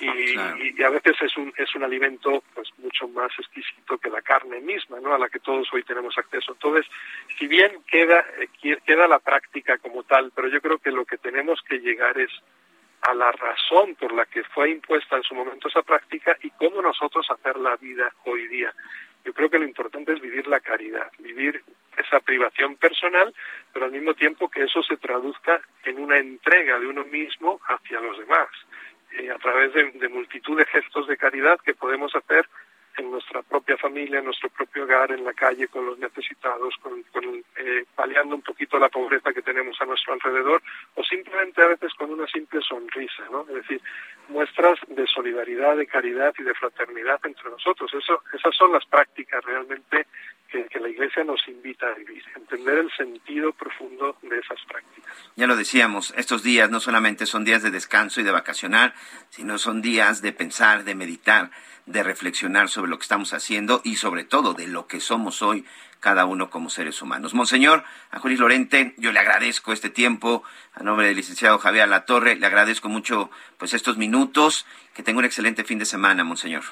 y, a veces es un, es un alimento pues mucho más exquisito que la carne misma, ¿no? A la que todos hoy tenemos acceso. Entonces, si bien queda, eh, queda la práctica como tal, pero yo creo que lo que tenemos que llegar es a la razón por la que fue impuesta en su momento esa práctica y cómo nosotros hacer la vida hoy día. Yo creo que lo importante es vivir la caridad, vivir esa privación personal, pero al mismo tiempo que eso se traduzca en una entrega de uno mismo hacia los demás. Eh, a través de, multitud de gestos de caridad que podemos hacer en nuestra propia familia, en nuestro propio hogar, en la calle, con los necesitados, con, eh, paliando un poquito la pobreza que tenemos a nuestro alrededor, o simplemente a veces con una simple sonrisa, ¿no? Es decir, muestras de solidaridad, de caridad y de fraternidad entre nosotros. Eso, esas son las prácticas realmente que, la Iglesia nos invita a vivir, entender el sentido profundo de esas prácticas. Ya lo decíamos, estos días no solamente son días de descanso y de vacacionar, sino son días de pensar, de meditar, de reflexionar sobre lo que estamos haciendo y sobre todo de lo que somos hoy cada uno como seres humanos. Monseñor Julián Lorente, yo le agradezco este tiempo a nombre del licenciado Javier Latorre, le agradezco mucho pues estos minutos, que tenga un excelente fin de semana, Monseñor.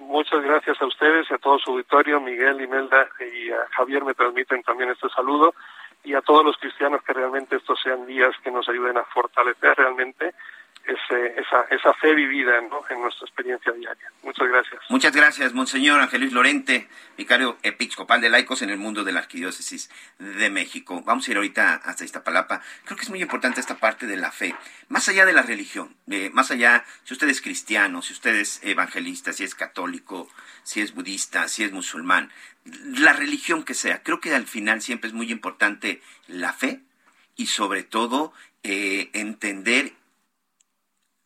Muchas gracias a ustedes y a todo su auditorio. Miguel, Imelda y a Javier me transmiten también este saludo y a todos los cristianos que realmente estos sean días que nos ayuden a fortalecer realmente esa, esa fe vivida en nuestra experiencia diaria. Muchas gracias. Muchas gracias, Monseñor Ángel Luis Lorente, vicario episcopal de laicos en el mundo de la Arquidiócesis de México. Vamos a ir ahorita hasta esta palapa. Creo que es muy importante esta parte de la fe, más allá de la religión, más allá, si usted es cristiano, si usted es evangelista, si es católico, si es budista, si es musulmán, la religión que sea, creo que al final siempre es muy importante la fe y sobre todo eh, entender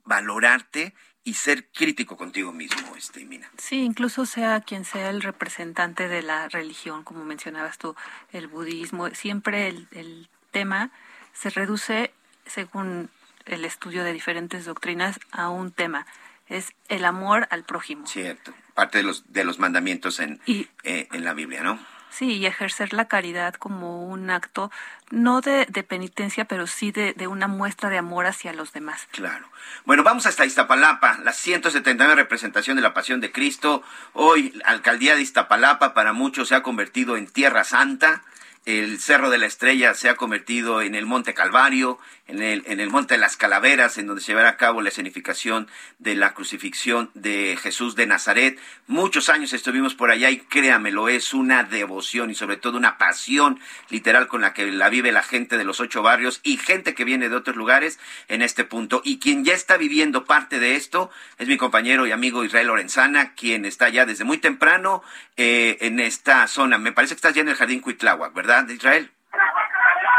valorarte y ser crítico contigo mismo, este, Mina. Sí, incluso sea quien sea el representante de la religión, como mencionabas tú, el budismo, siempre el, el tema se reduce, según el estudio de diferentes doctrinas, a un tema. Es el amor al prójimo. Cierto, parte de los, de los mandamientos en, eh, en la Biblia, ¿no? Sí, y ejercer la caridad como un acto, no de, penitencia, pero sí de, de, una muestra de amor hacia los demás. Claro. Bueno, vamos hasta Iztapalapa, la 179 representación de la Pasión de Cristo. Hoy, la alcaldía de Iztapalapa para muchos se ha convertido en Tierra Santa el Cerro de la Estrella se ha convertido en el Monte Calvario, en el, en el Monte de las Calaveras, en donde se llevará a cabo la escenificación de la crucifixión de Jesús de Nazaret. Muchos años estuvimos por allá y créamelo, es una devoción y sobre todo una pasión literal con la que la vive la gente de los ocho barrios y gente que viene de otros lugares en este punto. Y quien ya está viviendo parte de esto es mi compañero y amigo Israel Lorenzana, quien está ya desde muy temprano eh, en esta zona. Me parece que estás ya en el Jardín Cuitláhuac, ¿verdad? Israel.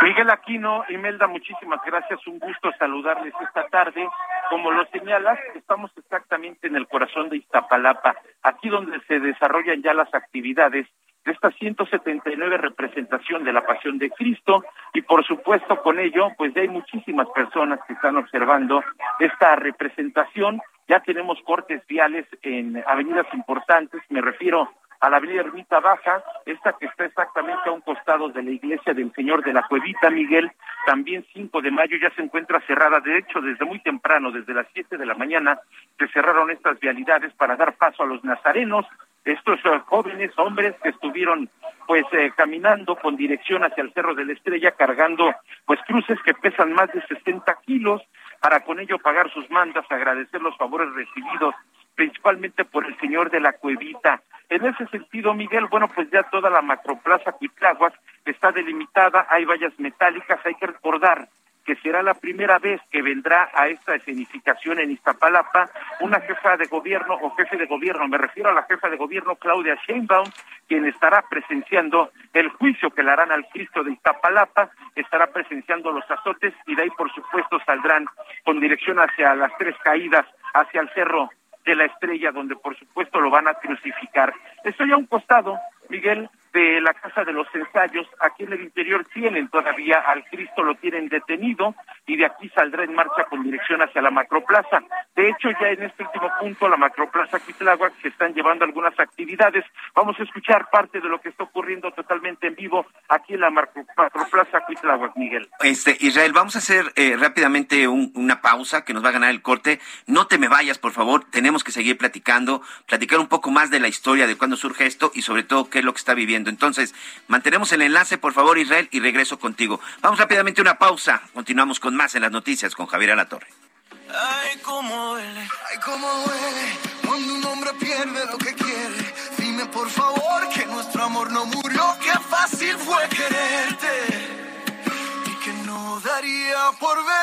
Miguel Aquino, Imelda, muchísimas gracias. Un gusto saludarles esta tarde. Como lo señalas, estamos exactamente en el corazón de Iztapalapa, aquí donde se desarrollan ya las actividades de esta 179 representación de la Pasión de Cristo y por supuesto con ello pues ya hay muchísimas personas que están observando esta representación. Ya tenemos cortes viales en avenidas importantes, me refiero a la avenida Ermita Baja, esta que está exactamente a un costado de la iglesia del Señor de la Cuevita, Miguel, también 5 de mayo ya se encuentra cerrada, de hecho desde muy temprano, desde las 7 de la mañana, se cerraron estas vialidades para dar paso a los nazarenos, estos eh, jóvenes hombres que estuvieron pues eh, caminando con dirección hacia el Cerro de la Estrella cargando pues cruces que pesan más de 60 kilos para con ello pagar sus mandas, agradecer los favores recibidos principalmente por el señor de la cuevita. En ese sentido, Miguel, bueno, pues ya toda la macroplaza Cuitláhuac está delimitada, hay vallas metálicas, hay que recordar que será la primera vez que vendrá a esta escenificación en Iztapalapa una jefa de gobierno o jefe de gobierno, me refiero a la jefa de gobierno Claudia Sheinbaum, quien estará presenciando el juicio que le harán al Cristo de Iztapalapa, estará presenciando los azotes y de ahí por supuesto saldrán con dirección hacia las tres caídas, hacia el cerro de la estrella, donde por supuesto lo van a crucificar. Estoy a un costado, Miguel, de la Casa de los Ensayos, aquí en el interior tienen todavía al Cristo, lo tienen detenido y de aquí saldrá en marcha con dirección hacia la Macroplaza. De hecho, ya en este último punto, la Macroplaza Quitláhuac, se están llevando algunas actividades. Vamos a escuchar parte de lo que está ocurriendo totalmente en vivo aquí en la Macroplaza Quitláhuac, Miguel. Este, Israel, vamos a hacer eh, rápidamente una pausa que nos va a ganar el corte. No te me vayas, por favor. Tenemos que seguir platicando, platicar un poco más de la historia de cuándo surge esto y sobre todo qué es lo que está viviendo entonces, mantenemos el enlace, por favor, Israel, y regreso contigo. Vamos rápidamente a una pausa. Continuamos con más en las noticias con Javier Alatorre. Ay, cómo duele, ay, cómo duele cuando un hombre pierde lo que quiere. Dime por favor que nuestro amor no murió, que fácil fue quererte. Y que no daría por verte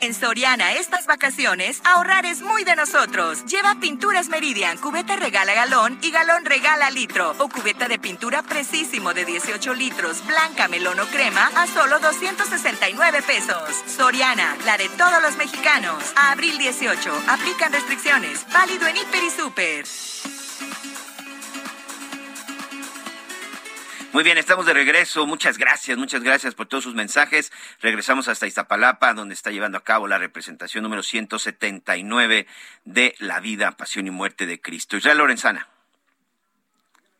En Soriana estas vacaciones, ahorrar es muy de nosotros. Lleva pinturas Meridian, cubeta regala galón y galón regala litro. O cubeta de pintura precisísimo de 18 litros, blanca, melón o crema a solo 269 pesos. Soriana, la de todos los mexicanos. A abril 18, aplican restricciones. Válido en Hiper y Super. Muy bien, estamos de regreso. Muchas gracias, muchas gracias por todos sus mensajes. Regresamos hasta Iztapalapa, donde está llevando a cabo la representación número 179 de la vida, pasión y muerte de Cristo. Israel Lorenzana.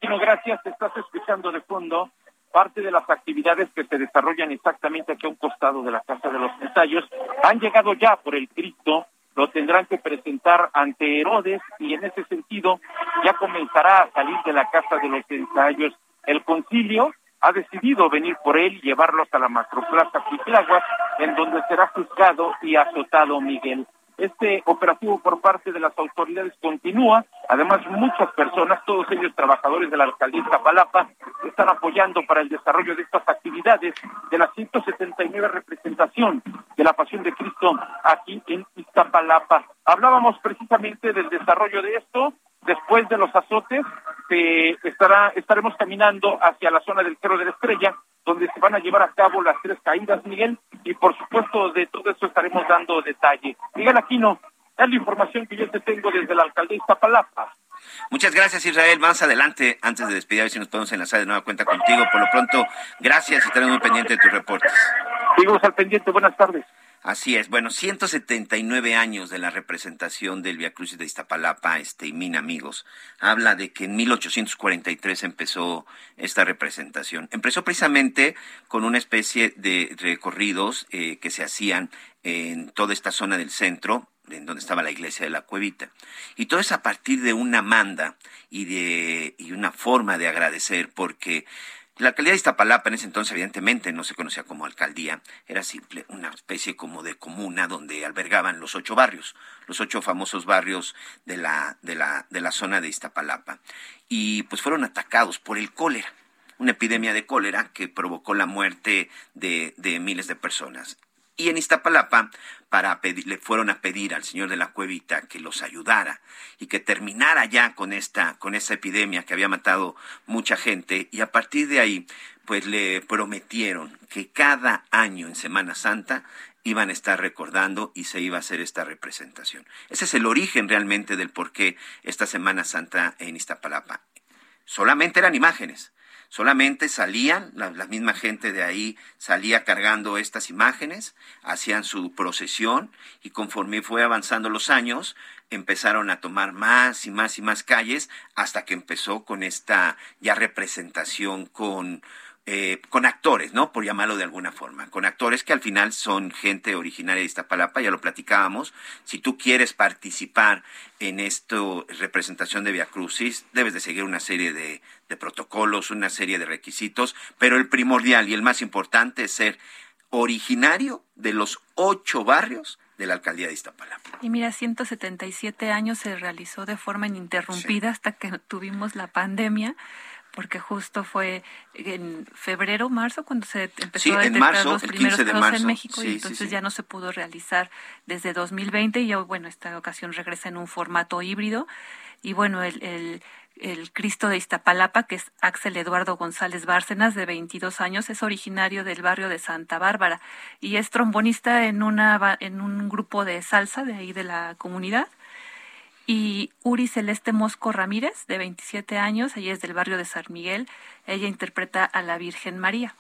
Bueno, gracias. Estás escuchando de fondo parte de las actividades que se desarrollan exactamente aquí a un costado de la Casa de los Ensayos. Han llegado ya por el Cristo lo tendrán que presentar ante Herodes y en ese sentido ya comenzará a salir de la casa de los ensayos el concilio ha decidido venir por él y llevarlo hasta la macroplaza Cuitláhuac, en donde será juzgado y azotado Miguel. Este operativo por parte de las autoridades continúa. Además, muchas personas, todos ellos trabajadores de la alcaldía de están apoyando para el desarrollo de estas actividades de la 179 representación de la Pasión de Cristo aquí en Iztapalapa. Hablábamos precisamente del desarrollo de esto después de los azotes estará, estaremos caminando hacia la zona del Cerro de la Estrella, donde se van a llevar a cabo las tres caídas, Miguel, y por supuesto de todo eso estaremos dando detalle. Miguel Aquino, es la información que yo te tengo desde la alcaldía Iztapalapa, Muchas gracias, Israel. Más adelante, antes de despedir, a ver si nos podemos enlazar de nueva cuenta contigo. Por lo pronto, gracias y estaremos muy pendiente de tus reportes. Seguimos al pendiente. Buenas tardes. Así es. Bueno, 179 años de la representación del Via Crucis de Iztapalapa, este, y min amigos. Habla de que en 1843 empezó esta representación. Empezó precisamente con una especie de recorridos eh, que se hacían en toda esta zona del centro, en donde estaba la iglesia de la Cuevita. Y todo es a partir de una manda y de y una forma de agradecer, porque la alcaldía de Iztapalapa en ese entonces evidentemente no se conocía como alcaldía, era simple una especie como de comuna donde albergaban los ocho barrios, los ocho famosos barrios de la, de la, de la zona de Iztapalapa. Y pues fueron atacados por el cólera, una epidemia de cólera que provocó la muerte de, de miles de personas. Y en Iztapalapa para le fueron a pedir al señor de la cuevita que los ayudara y que terminara ya con esta con esa epidemia que había matado mucha gente y a partir de ahí pues le prometieron que cada año en Semana Santa iban a estar recordando y se iba a hacer esta representación. Ese es el origen realmente del por qué esta Semana Santa en Iztapalapa. Solamente eran imágenes solamente salían, la, misma gente de ahí salía cargando estas imágenes, hacían su procesión y conforme fue avanzando los años, empezaron a tomar más y más y más calles hasta que empezó con esta ya representación con eh, con actores, ¿no? Por llamarlo de alguna forma, con actores que al final son gente originaria de Iztapalapa, ya lo platicábamos. Si tú quieres participar en esto, representación de Via Crucis, debes de seguir una serie de, de protocolos, una serie de requisitos, pero el primordial y el más importante es ser originario de los ocho barrios de la alcaldía de Iztapalapa. Y mira, 177 años se realizó de forma ininterrumpida hasta que tuvimos la pandemia porque justo fue en febrero, marzo, cuando se empezó a detectar los primeros casos en México y entonces ya no se pudo realizar desde 2020 y hoy, bueno, esta ocasión regresa en un formato híbrido. Y bueno, el, el, el Cristo de Iztapalapa, que es Axel Eduardo González Bárcenas, de 22 años, es originario del barrio de Santa Bárbara y es trombonista en, una, en un grupo de salsa de ahí de la comunidad y Uri Celeste Mosco Ramírez, de 27 años, ella es del barrio de San Miguel, ella interpreta a la Virgen María.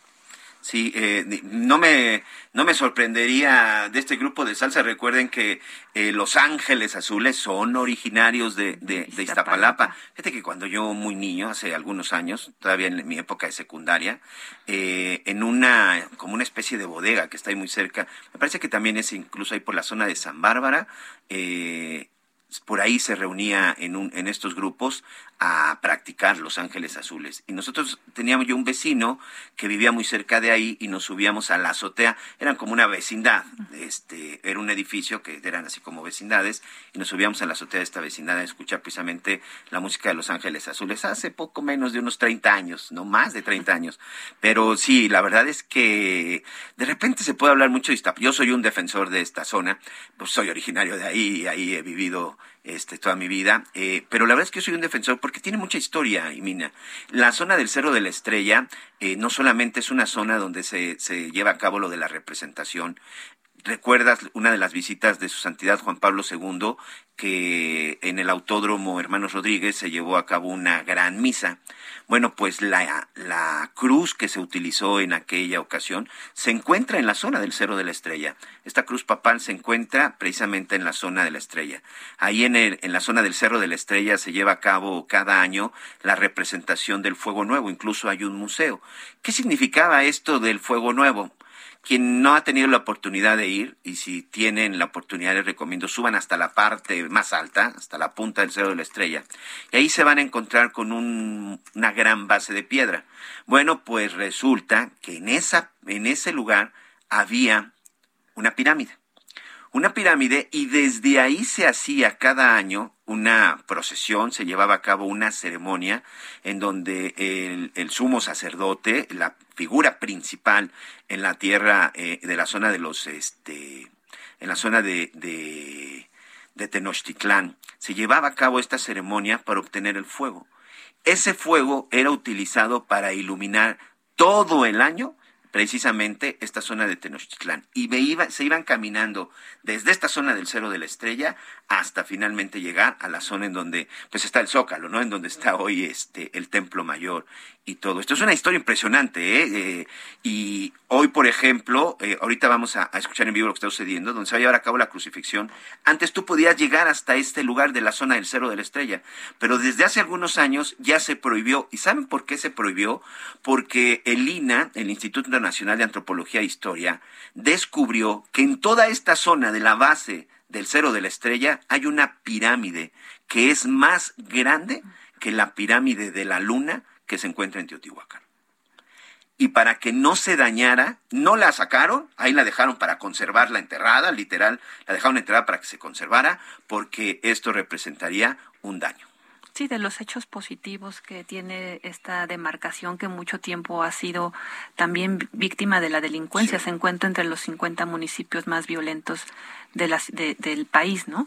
Sí, eh, no me no me sorprendería de este grupo de salsa. Recuerden que eh, Los Ángeles Azules son originarios de, de, Iztapalapa. Fíjate que cuando yo muy niño, hace algunos años, todavía en mi época de secundaria, eh, en una como una especie de bodega que está ahí muy cerca, me parece que también es incluso ahí por la zona de San Bárbara. Eh, por ahí se reunía en, un, en estos grupos a practicar Los Ángeles Azules. Y nosotros teníamos yo un vecino que vivía muy cerca de ahí y nos subíamos a la azotea. Eran como una vecindad, este, era un edificio que eran así como vecindades y nos subíamos a la azotea de esta vecindad a escuchar precisamente la música de Los Ángeles Azules hace poco menos de unos 30 años, no más de 30 años. Pero sí, la verdad es que de repente se puede hablar mucho de esta. Yo soy un defensor de esta zona, pues soy originario de ahí ahí he vivido este, toda mi vida, eh, pero la verdad es que yo soy un defensor porque tiene mucha historia, Imina. La zona del Cerro de la Estrella eh, no solamente es una zona donde se, se lleva a cabo lo de la representación, ¿Recuerdas una de las visitas de su santidad Juan Pablo II que en el autódromo Hermanos Rodríguez se llevó a cabo una gran misa? Bueno, pues la, la cruz que se utilizó en aquella ocasión se encuentra en la zona del Cerro de la Estrella. Esta cruz papal se encuentra precisamente en la zona de la Estrella. Ahí en, el, en la zona del Cerro de la Estrella se lleva a cabo cada año la representación del Fuego Nuevo, incluso hay un museo. ¿Qué significaba esto del Fuego Nuevo? Quien no ha tenido la oportunidad de ir, y si tienen la oportunidad les recomiendo, suban hasta la parte más alta, hasta la punta del Cerro de la Estrella, y ahí se van a encontrar con una gran base de piedra. Bueno, pues resulta que en, esa, en ese lugar había una pirámide. Una pirámide y desde ahí se hacía cada año una procesión, se llevaba a cabo una ceremonia en donde el, el sumo sacerdote, la figura principal en la tierra eh, de la zona de los, este, en la zona de, de, de Tenochtitlán, se llevaba a cabo esta ceremonia para obtener el fuego. Ese fuego era utilizado para iluminar todo el año precisamente esta zona de Tenochtitlán y me se iban caminando desde esta zona del Cerro de la Estrella hasta finalmente llegar a la zona en donde pues está el Zócalo, ¿no? En donde está hoy este el Templo Mayor y todo. Esto es una historia impresionante, ¿eh? eh y hoy, por ejemplo, eh, ahorita vamos a, a, escuchar en vivo lo que está sucediendo, donde se va a llevar a cabo la crucifixión. Antes tú podías llegar hasta este lugar de la zona del Cerro de la Estrella, pero desde hace algunos años ya se prohibió. ¿Y saben por qué se prohibió? Porque el INA, el Instituto Nacional de Antropología e Historia, descubrió que en toda esta zona de la base del Cero de la Estrella hay una pirámide que es más grande que la pirámide de la Luna que se encuentra en Teotihuacán. Y para que no se dañara, no la sacaron, ahí la dejaron para conservarla enterrada, literal, la dejaron enterrada para que se conservara, porque esto representaría un daño. Sí, de los hechos positivos que tiene esta demarcación que mucho tiempo ha sido también víctima de la delincuencia. Se encuentra entre los 50 municipios más violentos de del país, ¿no?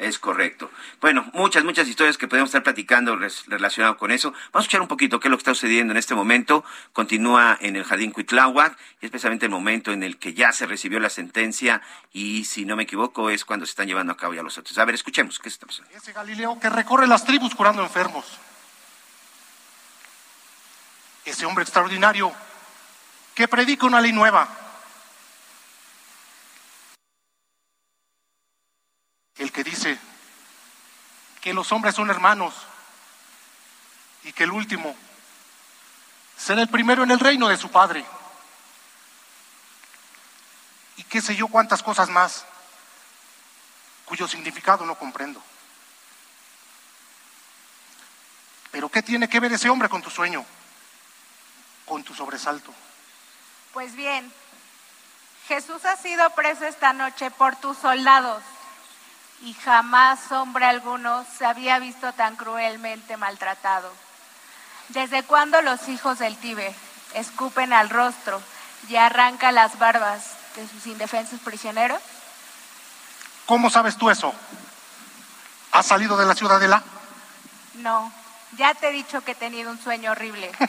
Es correcto. Bueno, muchas, muchas historias que podemos estar platicando relacionado con eso. Vamos a escuchar un poquito qué es lo que está sucediendo en este momento. Continúa en el Jardín Cuitláhuac, especialmente el momento en el que ya se recibió la sentencia y, si no me equivoco, es cuando se están llevando a cabo ya los otros. A ver, escuchemos qué está pasando. Ese Galileo que recorre las tribus curando enfermos. Ese hombre extraordinario que predica una ley nueva el que dice que los hombres son hermanos y que el último será el primero en el reino de su Padre. Y qué sé yo cuántas cosas más cuyo significado no comprendo. Pero ¿qué tiene que ver ese hombre con tu sueño? Con tu sobresalto. Pues bien, Jesús ha sido preso esta noche por tus soldados y jamás hombre alguno se había visto tan cruelmente maltratado. ¿Desde cuándo los hijos del Tíber escupen al rostro y arrancan las barbas de sus indefensos prisioneros? ¿Cómo sabes tú eso? ¿Has salido de la ciudadela? No, ya te he dicho que he tenido un sueño horrible. *laughs*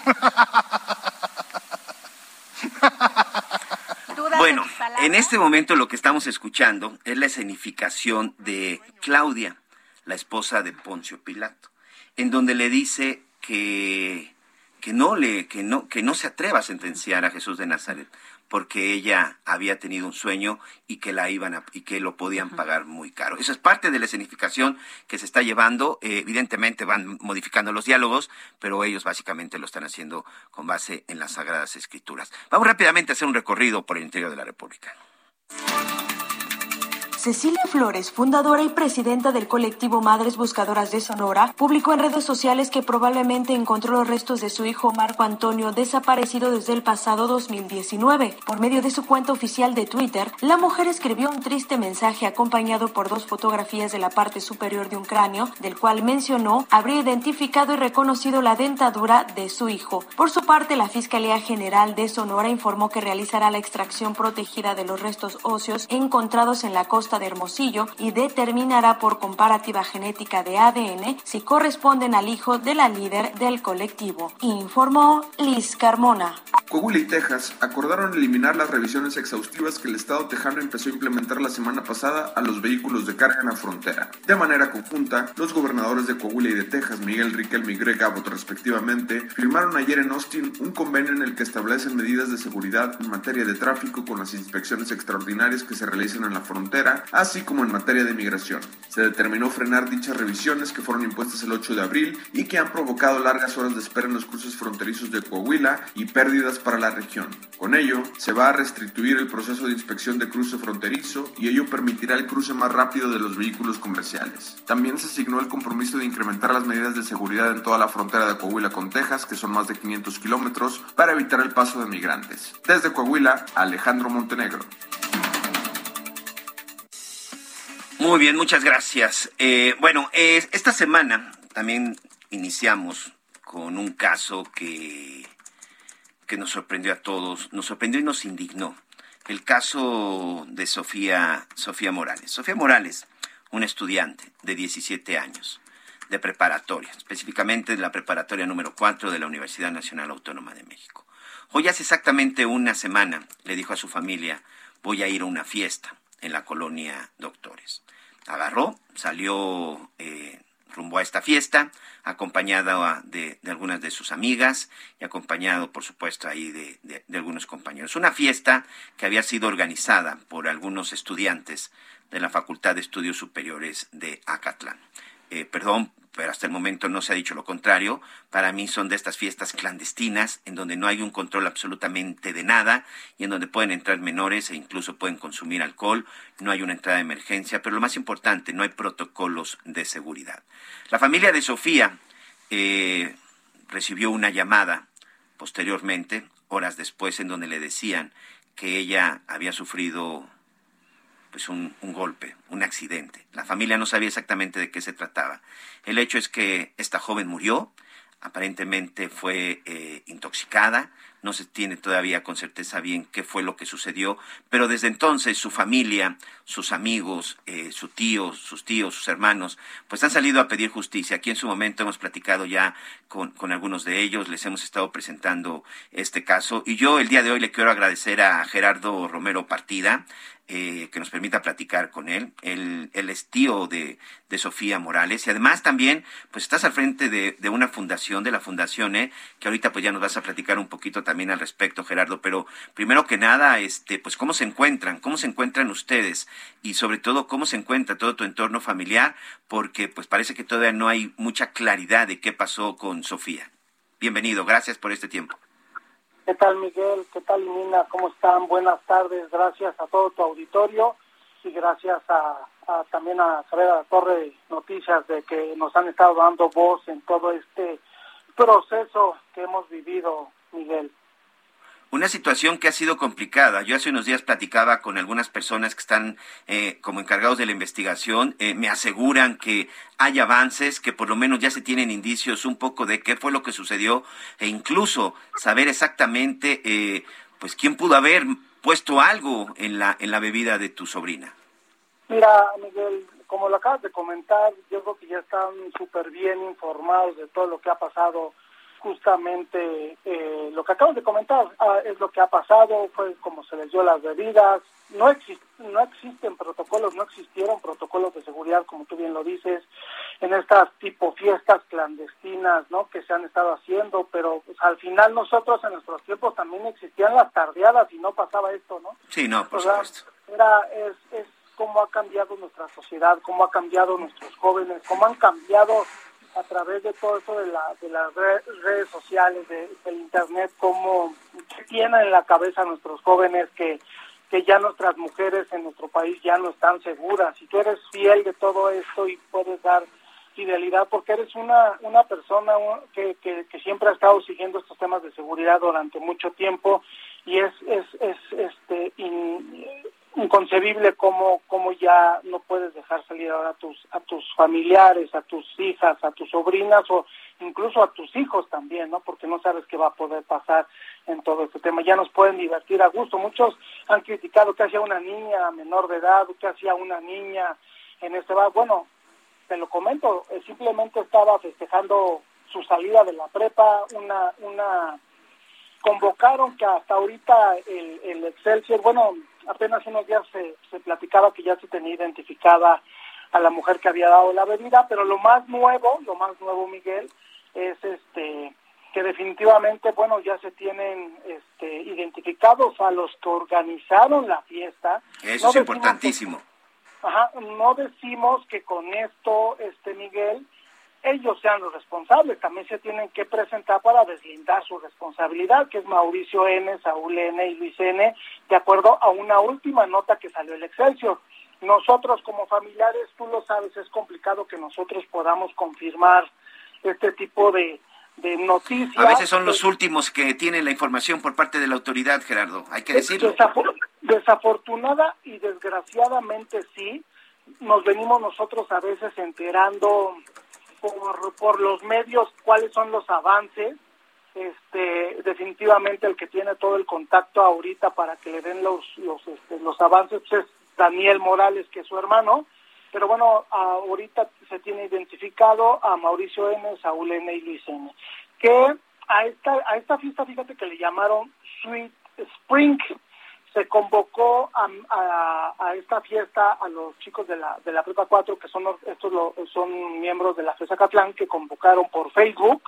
Bueno, en este momento lo que estamos escuchando es la escenificación de Claudia, la esposa de Poncio Pilato, en donde le dice que, que no le, que no, que no se atreva a sentenciar a Jesús de Nazaret, porque ella había tenido un sueño y que la iban a, y que lo podían pagar muy caro. Eso es parte de la escenificación que se está llevando. Eh, evidentemente van modificando los diálogos, pero ellos básicamente lo están haciendo con base en las Sagradas Escrituras. Vamos rápidamente a hacer un recorrido por el interior de la República. Cecilia Flores, fundadora y presidenta del colectivo Madres Buscadoras de Sonora, publicó en redes sociales que probablemente encontró los restos de su hijo Marco Antonio desaparecido desde el pasado 2019. Por medio de su cuenta oficial de Twitter, la mujer escribió un triste mensaje acompañado por dos fotografías de la parte superior de un cráneo, del cual mencionó habría identificado y reconocido la dentadura de su hijo. Por su parte, la Fiscalía General de Sonora informó que realizará la extracción protegida de los restos óseos encontrados en la costa de Hermosillo y determinará por comparativa genética de ADN si corresponden al hijo de la líder del colectivo, informó Liz Carmona. Coahuila y Texas acordaron eliminar las revisiones exhaustivas que el Estado tejano empezó a implementar la semana pasada a los vehículos de carga en la frontera. De manera conjunta, los gobernadores de Coahuila y de Texas, Miguel Riquelme y Greg Abbott respectivamente, firmaron ayer en Austin un convenio en el que establecen medidas de seguridad en materia de tráfico con las inspecciones extraordinarias que se realizan en la frontera así como en materia de migración. Se determinó frenar dichas revisiones que fueron impuestas el 8 de abril y que han provocado largas horas de espera en los cruces fronterizos de Coahuila y pérdidas para la región. Con ello, se va a restituir el proceso de inspección de cruce fronterizo y ello permitirá el cruce más rápido de los vehículos comerciales. También se asignó el compromiso de incrementar las medidas de seguridad en toda la frontera de Coahuila con Texas, que son más de 500 kilómetros, para evitar el paso de migrantes. Desde Coahuila, Alejandro Montenegro. Muy bien, muchas gracias. Eh, bueno, esta semana también iniciamos con un caso que, que nos sorprendió a todos, nos sorprendió y nos indignó. El caso de Sofía, Sofía Morales. Sofía Morales, una estudiante de 17 años de preparatoria, específicamente de la preparatoria número 4 de la Universidad Nacional Autónoma de México. Hoy hace exactamente una semana le dijo a su familia, voy a ir a una fiesta en la colonia Doctores. Agarró, salió eh, rumbo a esta fiesta, acompañado de, algunas de sus amigas y acompañado, por supuesto, ahí de, de, algunos compañeros. Una fiesta que había sido organizada por algunos estudiantes de la Facultad de Estudios Superiores de Acatlán. Eh, perdón pero hasta el momento no se ha dicho lo contrario. Para mí son de estas fiestas clandestinas en donde no hay un control absolutamente de nada y en donde pueden entrar menores e incluso pueden consumir alcohol. No hay una entrada de emergencia, pero lo más importante, no hay protocolos de seguridad. La familia de Sofía eh, recibió una llamada posteriormente, horas después, en donde le decían que ella había sufrido pues un, golpe, un accidente. La familia no sabía exactamente de qué se trataba. El hecho es que esta joven murió, aparentemente fue eh, intoxicada, no se tiene todavía con certeza bien qué fue lo que sucedió, pero desde entonces su familia, sus amigos, eh, sus tíos, sus tíos, sus hermanos, pues han salido a pedir justicia. Aquí en su momento hemos platicado ya con, con algunos de ellos, les hemos estado presentando este caso y yo el día de hoy le quiero agradecer a Gerardo Romero Partida, eh, que nos permita platicar con él. Él, es tío de, Sofía Morales y además también pues estás al frente de, una fundación, de la fundación, ¿eh? que ahorita pues ya nos vas a platicar un poquito también al respecto, Gerardo, pero primero que nada, este, pues cómo se encuentran, cómo se encuentran ustedes y sobre todo cómo se encuentra todo tu entorno familiar, porque pues parece que todavía no hay mucha claridad de qué pasó con Sofía. Bienvenido, gracias por este tiempo. ¿Qué tal Miguel? ¿Qué tal Nina? ¿Cómo están? Buenas tardes. Gracias a todo tu auditorio y gracias a, también a saber a Torre Noticias de que nos han estado dando voz en todo este proceso que hemos vivido, Miguel. Una situación que ha sido complicada. Yo hace unos días platicaba con algunas personas que están eh, como encargados de la investigación. Eh, me aseguran que hay avances, que por lo menos ya se tienen indicios un poco de qué fue lo que sucedió e incluso saber exactamente eh, pues quién pudo haber puesto algo en la, en la bebida de tu sobrina. Mira, Miguel, como lo acabas de comentar, yo creo que ya están súper bien informados de todo lo que ha pasado justamente eh, lo que acabas de comentar ah, es lo que ha pasado, fue como se les dio las bebidas, no, no existen protocolos, no existieron protocolos de seguridad, como tú bien lo dices, en estas tipo fiestas clandestinas, ¿no? Que se han estado haciendo, pero pues, al final nosotros en nuestros tiempos también existían las tardeadas y no pasaba esto, ¿no? Sí, no, por supuesto. Era, es, es cómo ha cambiado nuestra sociedad, cómo ha cambiado nuestros jóvenes, cómo han cambiado a través de todo eso de, la, de las redes sociales, de, del Internet, cómo tienen en la cabeza nuestros jóvenes que, que ya nuestras mujeres en nuestro país ya no están seguras. Si tú eres fiel de todo esto y puedes dar fidelidad, porque eres una, una persona que, que, siempre ha estado siguiendo estos temas de seguridad durante mucho tiempo y es, es, es este, inconcebible cómo, cómo ya no puedes dejar salir ahora a tus, a tus familiares, a tus hijas, a tus sobrinas o incluso a tus hijos también, ¿no? Porque no sabes qué va a poder pasar en todo este tema. Ya nos pueden divertir a gusto. Muchos han criticado que hacía una niña menor de edad, que hacía una niña en este bar. Bueno, te lo comento, eh, simplemente estaba festejando su salida de la prepa, una, una convocaron que hasta ahorita el, el Excelsior, bueno, apenas unos días se, se platicaba que ya se tenía identificada a la mujer que había dado la bebida, pero lo más nuevo, lo más nuevo, Miguel, es este que definitivamente, bueno, ya se tienen este, identificados a los que organizaron la fiesta. Eso es importantísimo. ajá, no decimos que con esto, este Miguel, ellos sean los responsables, también se tienen que presentar para deslindar su responsabilidad, que es Mauricio N., Saúl N. y Luis N., de acuerdo a una última nota que salió el Excelsior. Nosotros como familiares, tú lo sabes, es complicado que nosotros podamos confirmar este tipo de, de noticias. A veces son los últimos que tienen la información por parte de la autoridad, Gerardo, hay que decirlo. desafortunada y desgraciadamente sí, nos venimos nosotros a veces enterando por, por los medios cuáles son los avances. Este, definitivamente el que tiene todo el contacto ahorita para que le den los los, este, los avances es Daniel Morales, que es su hermano, pero bueno, ahorita se tiene identificado a Mauricio N, Saúl N y Luis N, que a esta, a esta fiesta, fíjate que le llamaron Sweet Spring. Se convocó a, a, esta fiesta a los chicos de la, de la Prepa 4, que son estos son miembros de la FESA Catlán, que convocaron por Facebook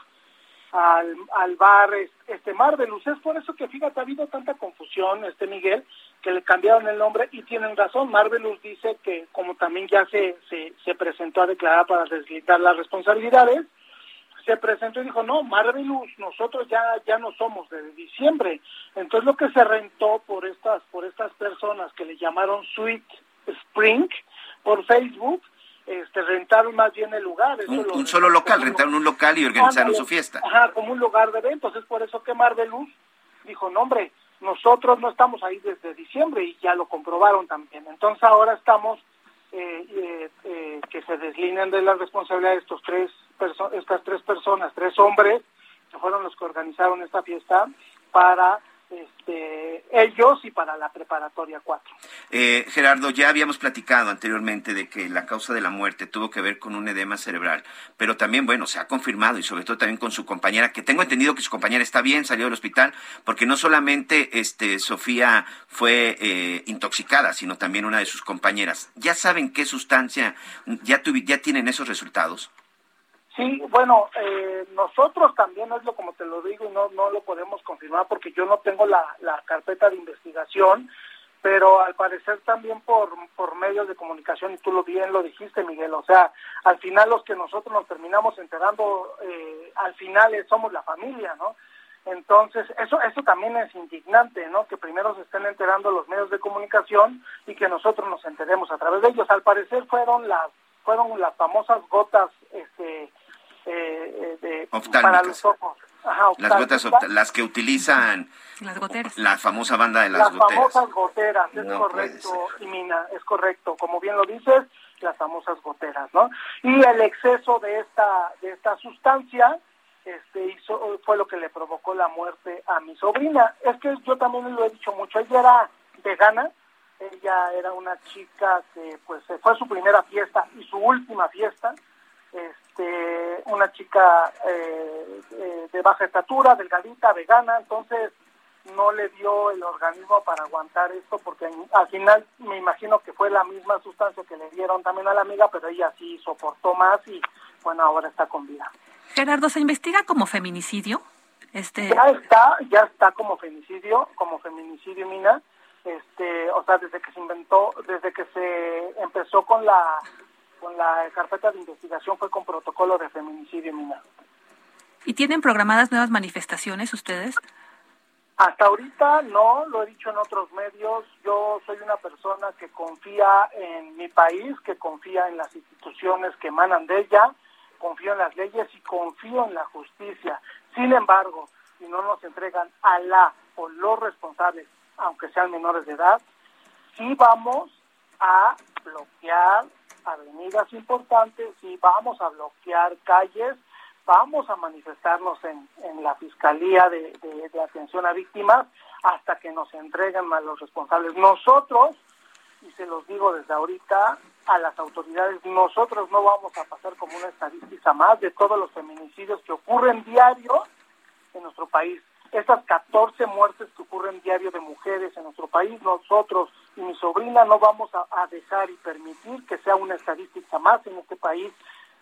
al, al bar este Marvelous. Es por eso que, fíjate, ha habido tanta confusión, este Miguel, que le cambiaron el nombre y tienen razón. Marvelous dice que, como también ya se, se, se presentó a declarar para deslindar las responsabilidades, se presentó y dijo, no, Marvelous, nosotros ya, ya no somos de diciembre. Entonces lo que se rentó por estas, por estas personas que le llamaron Sweet Spring por Facebook, este, rentaron más bien el lugar. un, solo local, rentaron un local y organizaron su fiesta. Ajá, como un lugar de eventos. Es por eso que Marvelous dijo, no hombre, nosotros no estamos ahí desde diciembre y ya lo comprobaron también. Entonces ahora estamos eh, eh, eh, que se deslineen de la responsabilidad de estos tres estas tres personas, tres hombres, que fueron los que organizaron esta fiesta para este, ellos y para la preparatoria 4. Eh, Gerardo, ya habíamos platicado anteriormente de que la causa de la muerte tuvo que ver con un edema cerebral, pero también, bueno, se ha confirmado y sobre todo también con su compañera, que tengo entendido que su compañera está bien, salió del hospital, porque no solamente este, Sofía fue eh, intoxicada, sino también una de sus compañeras. ¿Ya saben qué sustancia, ya, ya tienen esos resultados? Sí, bueno, eh, nosotros también es lo como te lo digo y no, no lo podemos confirmar porque yo no tengo la, la carpeta de investigación, pero al parecer también por, por medios de comunicación, y tú lo bien lo dijiste, Miguel, o sea, al final los que nosotros nos terminamos enterando, eh, al final somos la familia, ¿no? Entonces, eso, eso también es indignante, ¿no? Que primero se estén enterando los medios de comunicación y que nosotros nos enteremos a través de ellos. Al parecer fueron las, fueron las famosas gotas, este, eh, eh, de, para los ojos. las gotas, las que utilizan las goteras. La famosa banda de las, goteras. Las famosas goteras, es correcto, y Mina, es correcto. Como bien lo dices, las famosas goteras, ¿no? Y el exceso de esta de esta sustancia este hizo fue lo que le provocó la muerte a mi sobrina. Es que yo también lo he dicho mucho, ella era vegana, ella era una chica que pues fue su primera fiesta y su última fiesta este, una chica eh, eh, de baja estatura, delgadita, vegana, entonces no le dio el organismo para aguantar esto porque al final me imagino que fue la misma sustancia que le dieron también a la amiga, pero ella sí soportó más y bueno, ahora está con vida. Gerardo, ¿se investiga como feminicidio? Este... Ya está, ya está como feminicidio, como feminicidio, Mina. Este, o sea, desde que se inventó, desde que se empezó con la con la carpeta de investigación fue con protocolo de feminicidio mina. ¿Y tienen programadas nuevas manifestaciones ustedes? Hasta ahorita no, lo he dicho en otros medios, yo soy una persona que confía en mi país, que confía en las instituciones que emanan de ella, confío en las leyes y confío en la justicia. Sin embargo, si no nos entregan a la o los responsables, aunque sean menores de edad, sí vamos a bloquear avenidas importantes y vamos a bloquear calles, vamos a manifestarnos en, en la Fiscalía de, de, Atención a Víctimas hasta que nos entreguen a los responsables. Nosotros, y se los digo desde ahorita a las autoridades, nosotros no vamos a pasar como una estadística más de todos los feminicidios que ocurren diario en nuestro país. Esas 14 muertes que ocurren diario de mujeres en nuestro país, nosotros y mi sobrina no vamos a, dejar y permitir que sea una estadística más en este país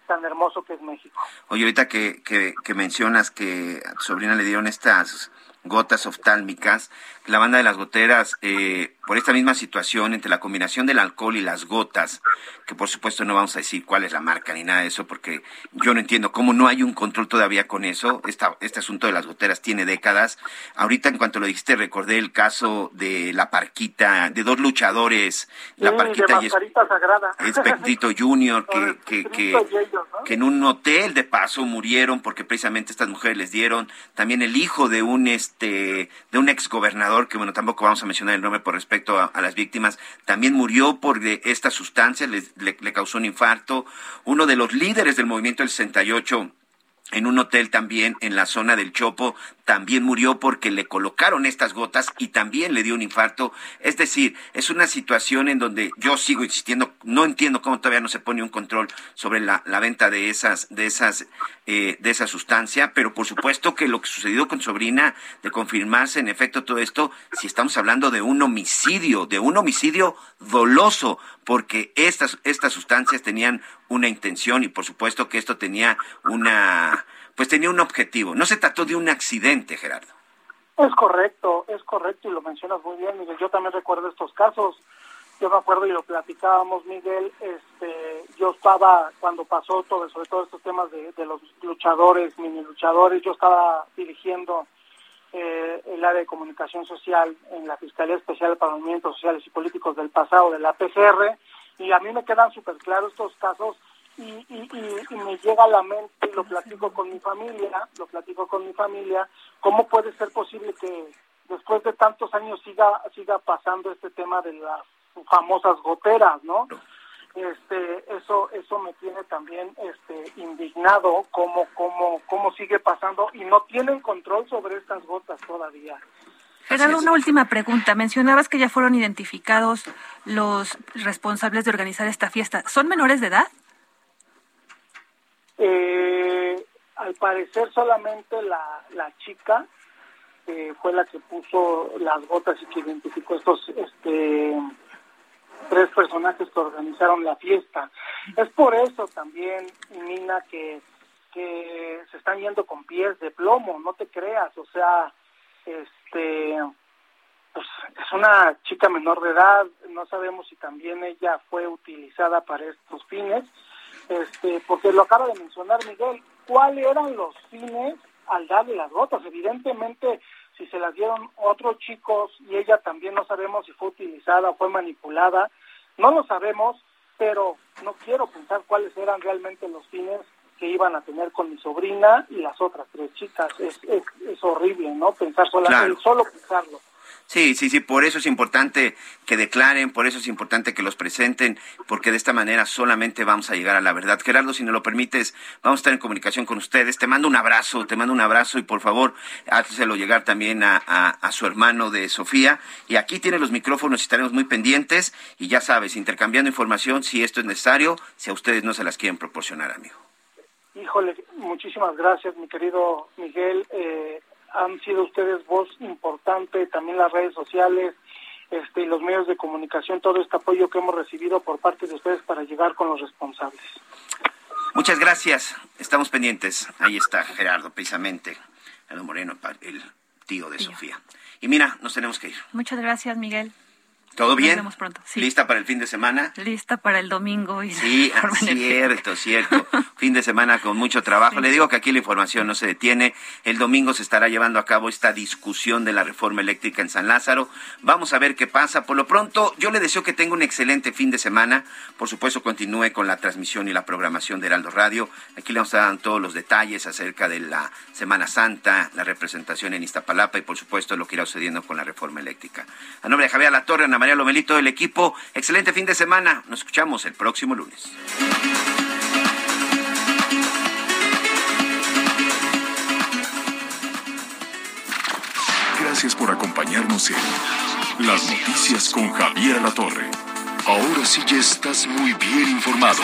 tan hermoso que es México. Oye, ahorita que, que, que mencionas que a tu sobrina le dieron estas gotas oftálmicas, la banda de las goteras, eh, por esta misma situación, entre la combinación del alcohol y las gotas, que por supuesto no vamos a decir cuál es la marca ni nada de eso, porque yo no entiendo cómo no hay un control todavía con eso. Esta, este asunto de las goteras tiene décadas. Ahorita, en cuanto lo dijiste, recordé el caso de la parquita, de dos luchadores, la parquita y Sagrada. Expectito Junior, que, que, que, que en un hotel de paso murieron porque precisamente estas mujeres les dieron también el hijo de un este de un exgobernador que bueno tampoco vamos a mencionar el nombre por respecto a, las víctimas también murió por esta sustancia le, le, causó un infarto. Uno de los líderes del movimiento del 68 en un hotel también en la zona del Chopo, también murió porque le colocaron estas gotas y también le dio un infarto. Es decir, es una situación en donde yo sigo insistiendo, no entiendo cómo todavía no se pone un control sobre la, venta de esas, de esas, eh, de esa sustancia, pero por supuesto que lo que sucedió con sobrina, de confirmarse en efecto todo esto, si estamos hablando de un homicidio, de un homicidio doloso, porque estas, estas sustancias tenían una intención y por supuesto que esto tenía una pues tenía un objetivo. No se trató de un accidente, Gerardo. Es correcto, es correcto y lo mencionas muy bien, Miguel. Yo también recuerdo estos casos. Yo me acuerdo y lo platicábamos, Miguel. Este, yo estaba cuando pasó todo, sobre todo estos temas de, los luchadores, mini luchadores. Yo estaba dirigiendo eh, el área de comunicación social en la Fiscalía Especial para Movimientos Sociales y Políticos del pasado de la PCR y a mí me quedan súper claros estos casos y, y, me llega a la mente y lo platico con mi familia, lo platico con mi familia, ¿cómo puede ser posible que después de tantos años siga siga pasando este tema de las famosas goteras, ¿no? Este, eso eso me tiene también este indignado cómo cómo cómo sigue pasando y no tienen control sobre estas gotas todavía. Gerardo, una última pregunta. Mencionabas que ya fueron identificados los responsables de organizar esta fiesta. ¿Son menores de edad? Eh, al parecer solamente la, la chica eh, fue la que puso las gotas y que identificó estos este tres personajes que organizaron la fiesta. Es por eso también, Nina, que, que se están yendo con pies de plomo, no te creas, o sea, este pues es una chica menor de edad, no sabemos si también ella fue utilizada para estos fines, este, porque lo acaba de mencionar Miguel, ¿cuáles eran los fines al darle las gotas? Evidentemente, si se las dieron otros chicos y ella también no sabemos si fue utilizada o fue manipulada, no lo sabemos, pero no quiero pensar cuáles eran realmente los fines que iban a tener con mi sobrina y las otras tres chicas. Es, es, horrible, ¿no? Pensar solamente, solo pensarlo. Sí, sí, sí, por eso es importante que declaren, por eso es importante que los presenten, porque de esta manera solamente vamos a llegar a la verdad. Gerardo, si nos lo permites, vamos a estar en comunicación con ustedes. Te mando un abrazo, te mando un abrazo y por favor, hácelo llegar también a, a, su hermano de Sofía. Y aquí tiene los micrófonos estaremos muy pendientes. Y ya sabes, intercambiando información si esto es necesario, si a ustedes no se las quieren proporcionar, amigo. Híjole, muchísimas gracias, mi querido Miguel. Eh, han sido ustedes voz importante, también las redes sociales este, y los medios de comunicación, todo este apoyo que hemos recibido por parte de ustedes para llegar con los responsables. Muchas gracias, estamos pendientes. Ahí está Gerardo, precisamente, el Moreno, el tío de Sofía. Y mira, nos tenemos que ir. Muchas gracias, Miguel. ¿Todo bien? Nos vemos pronto. ¿Lista para el fin de semana? Lista para el domingo. Y sí, cierto, cierto. *laughs* fin de semana con mucho trabajo. Le digo que aquí la información no se detiene. El domingo se estará llevando a cabo esta discusión de la reforma eléctrica en San Lázaro. Vamos a ver qué pasa. Por lo pronto, yo le deseo que tenga un excelente fin de semana. Por supuesto, continúe con la transmisión y la programación de Heraldo Radio. Aquí le vamos a dar todos los detalles acerca de la Semana Santa, la representación en Iztapalapa y, por supuesto, lo que irá sucediendo con la reforma eléctrica. A nombre de Javier Latorre, Ana María Lomelito, el equipo. Excelente fin de semana. Nos escuchamos el próximo lunes. Gracias por acompañarnos en Las Noticias con Javier La Torre. Ahora sí ya estás muy bien informado.